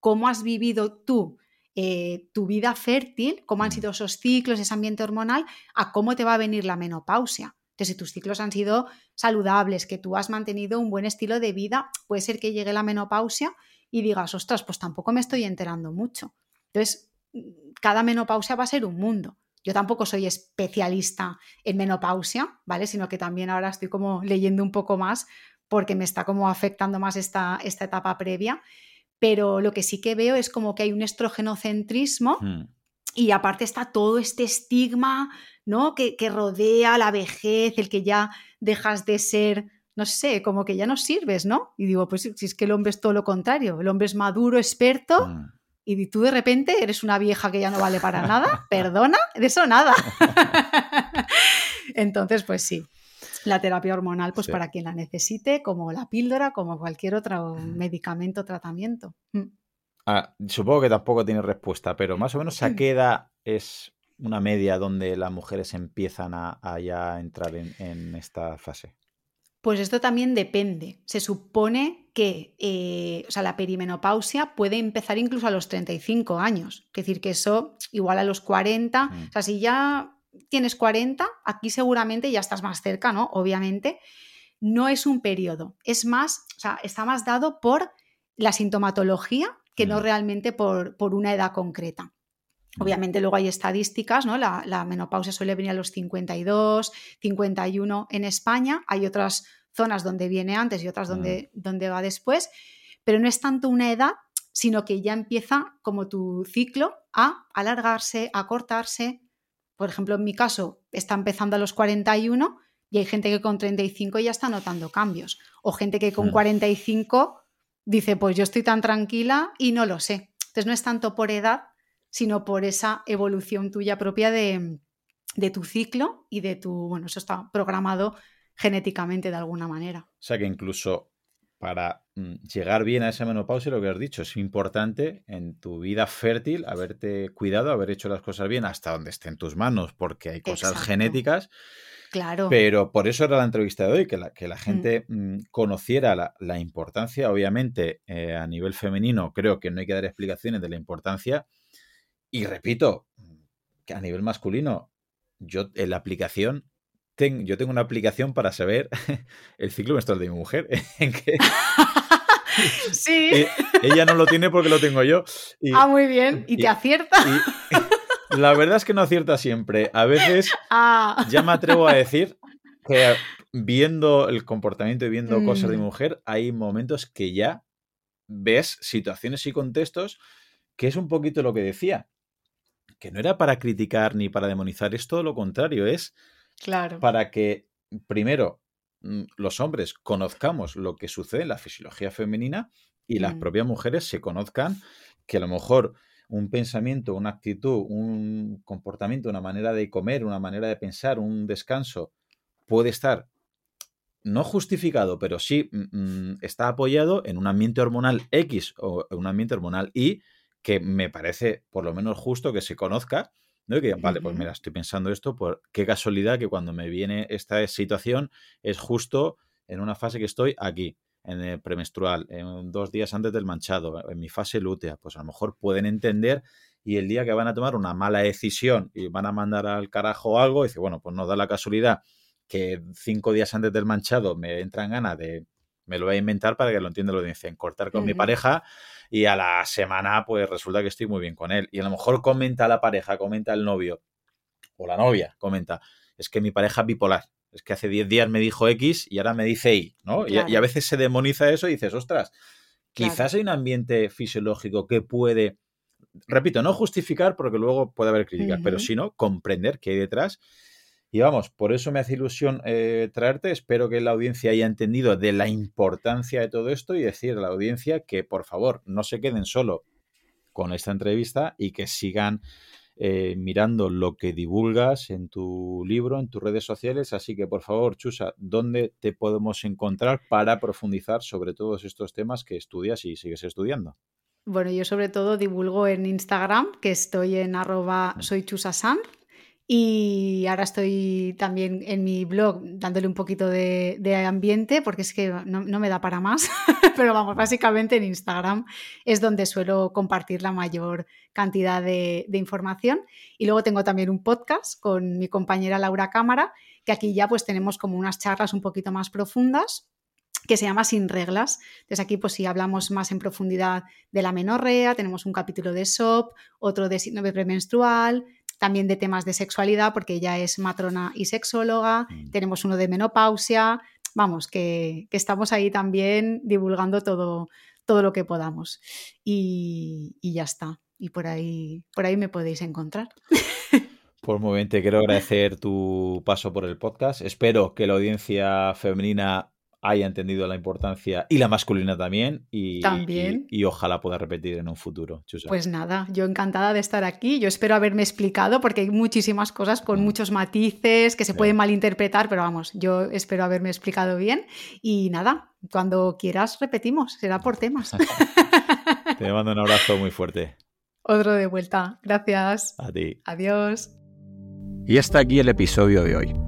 cómo has vivido tú eh, tu vida fértil, cómo han sido esos ciclos, ese ambiente hormonal, a cómo te va a venir la menopausia. Entonces, si tus ciclos han sido saludables, que tú has mantenido un buen estilo de vida, puede ser que llegue la menopausia y digas, ostras, pues tampoco me estoy enterando mucho. Entonces, cada menopausia va a ser un mundo. Yo tampoco soy especialista en menopausia, ¿vale? Sino que también ahora estoy como leyendo un poco más porque me está como afectando más esta, esta etapa previa. Pero lo que sí que veo es como que hay un estrógenocentrismo hmm. y aparte está todo este estigma ¿no? Que, rodea la vejez, el que ya dejas de ser, no sé, como que ya no sirves, ¿no? Y digo, pues si es que el hombre es todo lo contrario, el hombre es maduro, experto, mm. Y tú de repente eres una vieja que ya no vale para nada, *laughs* perdona, de eso nada. *laughs* Entonces, pues sí. La terapia hormonal, pues para quien la necesite, como la píldora, como cualquier otro medicamento, tratamiento. Mm. Ah, supongo que tampoco tiene respuesta, pero más o menos a qué edad es una media donde las mujeres empiezan a, ya entrar en, esta fase? Pues esto también depende. Se supone que eh, o sea, la perimenopausia puede empezar incluso a los 35 años. Es decir, que eso igual a los 40. Mm. O sea, si ya tienes 40, aquí seguramente ya estás más cerca, ¿no? Obviamente. No es un periodo. Es más, o sea, está más dado por la sintomatología que no mm. realmente por, por una edad concreta. Obviamente luego hay estadísticas, ¿no? La, menopausia suele venir a los 52, 51 en España. Hay otras zonas donde viene antes y otras donde, donde va después, pero no es tanto una edad, sino que ya empieza como tu ciclo a alargarse, a cortarse. Por ejemplo, en mi caso está empezando a los 41 y hay gente que con 35 ya está notando cambios. O gente que con 45 dice, pues yo estoy tan tranquila y no lo sé. Entonces no es tanto por edad, sino por esa evolución tuya propia de, tu ciclo y de tu, bueno, eso está programado genéticamente de alguna manera. O sea que incluso para mm, llegar bien a esa menopausia, lo que has dicho, es importante en tu vida fértil haberte cuidado, haber hecho las cosas bien hasta donde esté en tus manos, porque hay cosas genéticas. Claro. Pero por eso era la entrevista de hoy, que la, que la mm. gente mm, conociera la, importancia. Obviamente, eh, a nivel femenino, creo que no hay que dar explicaciones de la importancia y repito, que a nivel masculino, yo en la aplicación, yo tengo una aplicación para saber *laughs* el ciclo menstrual de mi mujer. *laughs* En *laughs* sí. E, ella no lo tiene porque lo tengo yo. ah, muy bien. ¿Y, te acierta? la verdad es que no acierta siempre. A veces ah. ya me atrevo a decir que viendo el comportamiento y viendo cosas de mi mm. mujer, hay momentos que ya ves situaciones y contextos que es un poquito lo que decía que no era para criticar ni para demonizar, es todo lo contrario, es claro. para que, primero, mm, los hombres conozcamos lo que sucede en la fisiología femenina y las mm. propias mujeres se conozcan que a lo mejor un pensamiento, una actitud, un comportamiento, una manera de comer, una manera de pensar, un descanso, puede estar no justificado, pero sí mm, mm, está apoyado en un ambiente hormonal X o en un ambiente hormonal Y, que me parece por lo menos justo que se conozca, ¿no? Que, vale, pues mira, estoy pensando esto, por qué casualidad que cuando me viene esta situación es justo en una fase que estoy aquí, en el premenstrual, en dos días antes del manchado, en mi fase lútea, pues a lo mejor pueden entender y el día que van a tomar una mala decisión y van a mandar al carajo algo, dice, bueno, pues no da la casualidad que cinco días antes del manchado me entran ganas de, me lo voy a inventar para que lo entienda lo dicen, cortar con mi pareja y a la semana pues resulta que estoy muy bien con él. Y a lo mejor comenta la pareja, comenta el novio o la novia, comenta, es que mi pareja es bipolar. Es que hace 10 días me dijo X y ahora me dice Y, ¿no? Y, a veces se demoniza eso y dices, ostras, quizás hay un ambiente fisiológico que puede, repito, no justificar porque luego puede haber críticas, pero sí no comprender qué hay detrás y vamos, por eso me hace ilusión eh, traerte. Espero que la audiencia haya entendido de la importancia de todo esto y decir a la audiencia que por favor no se queden solo con esta entrevista y que sigan eh, mirando lo que divulgas en tu libro, en tus redes sociales. Así que por favor, Chusa, ¿dónde te podemos encontrar para profundizar sobre todos estos temas que estudias y sigues estudiando? Bueno, yo sobre todo divulgo en Instagram, que estoy en arroba mm. soy y ahora estoy también en mi blog dándole un poquito de, ambiente porque es que no, me da para más. *laughs* Pero vamos, básicamente en Instagram es donde suelo compartir la mayor cantidad de, información. Y luego tengo también un podcast con mi compañera Laura Cámara, que aquí ya pues tenemos como unas charlas un poquito más profundas que se llama Sin Reglas. Entonces aquí pues si hablamos más en profundidad de la menorrea, tenemos un capítulo de SOP, otro de síndrome premenstrual, también de temas de sexualidad, porque ella es matrona y sexóloga, mm. tenemos uno de menopausia, vamos, que, estamos ahí también divulgando todo, todo lo que podamos. Y, ya está. Y por ahí, por ahí me podéis encontrar. Pues muy bien, te quiero agradecer tu paso por el podcast. Espero que la audiencia femenina haya entendido la importancia y la masculina también y, también. y, ojalá pueda repetir en un futuro. Pues nada, yo encantada de estar aquí. Yo espero haberme explicado porque hay muchísimas cosas con mm. muchos matices que se pueden malinterpretar, pero vamos, yo espero haberme explicado bien y nada, cuando quieras repetimos, será por temas. *laughs* Te mando un abrazo muy fuerte. Otro de vuelta. Gracias. A ti. Adiós. Y hasta aquí el episodio de hoy.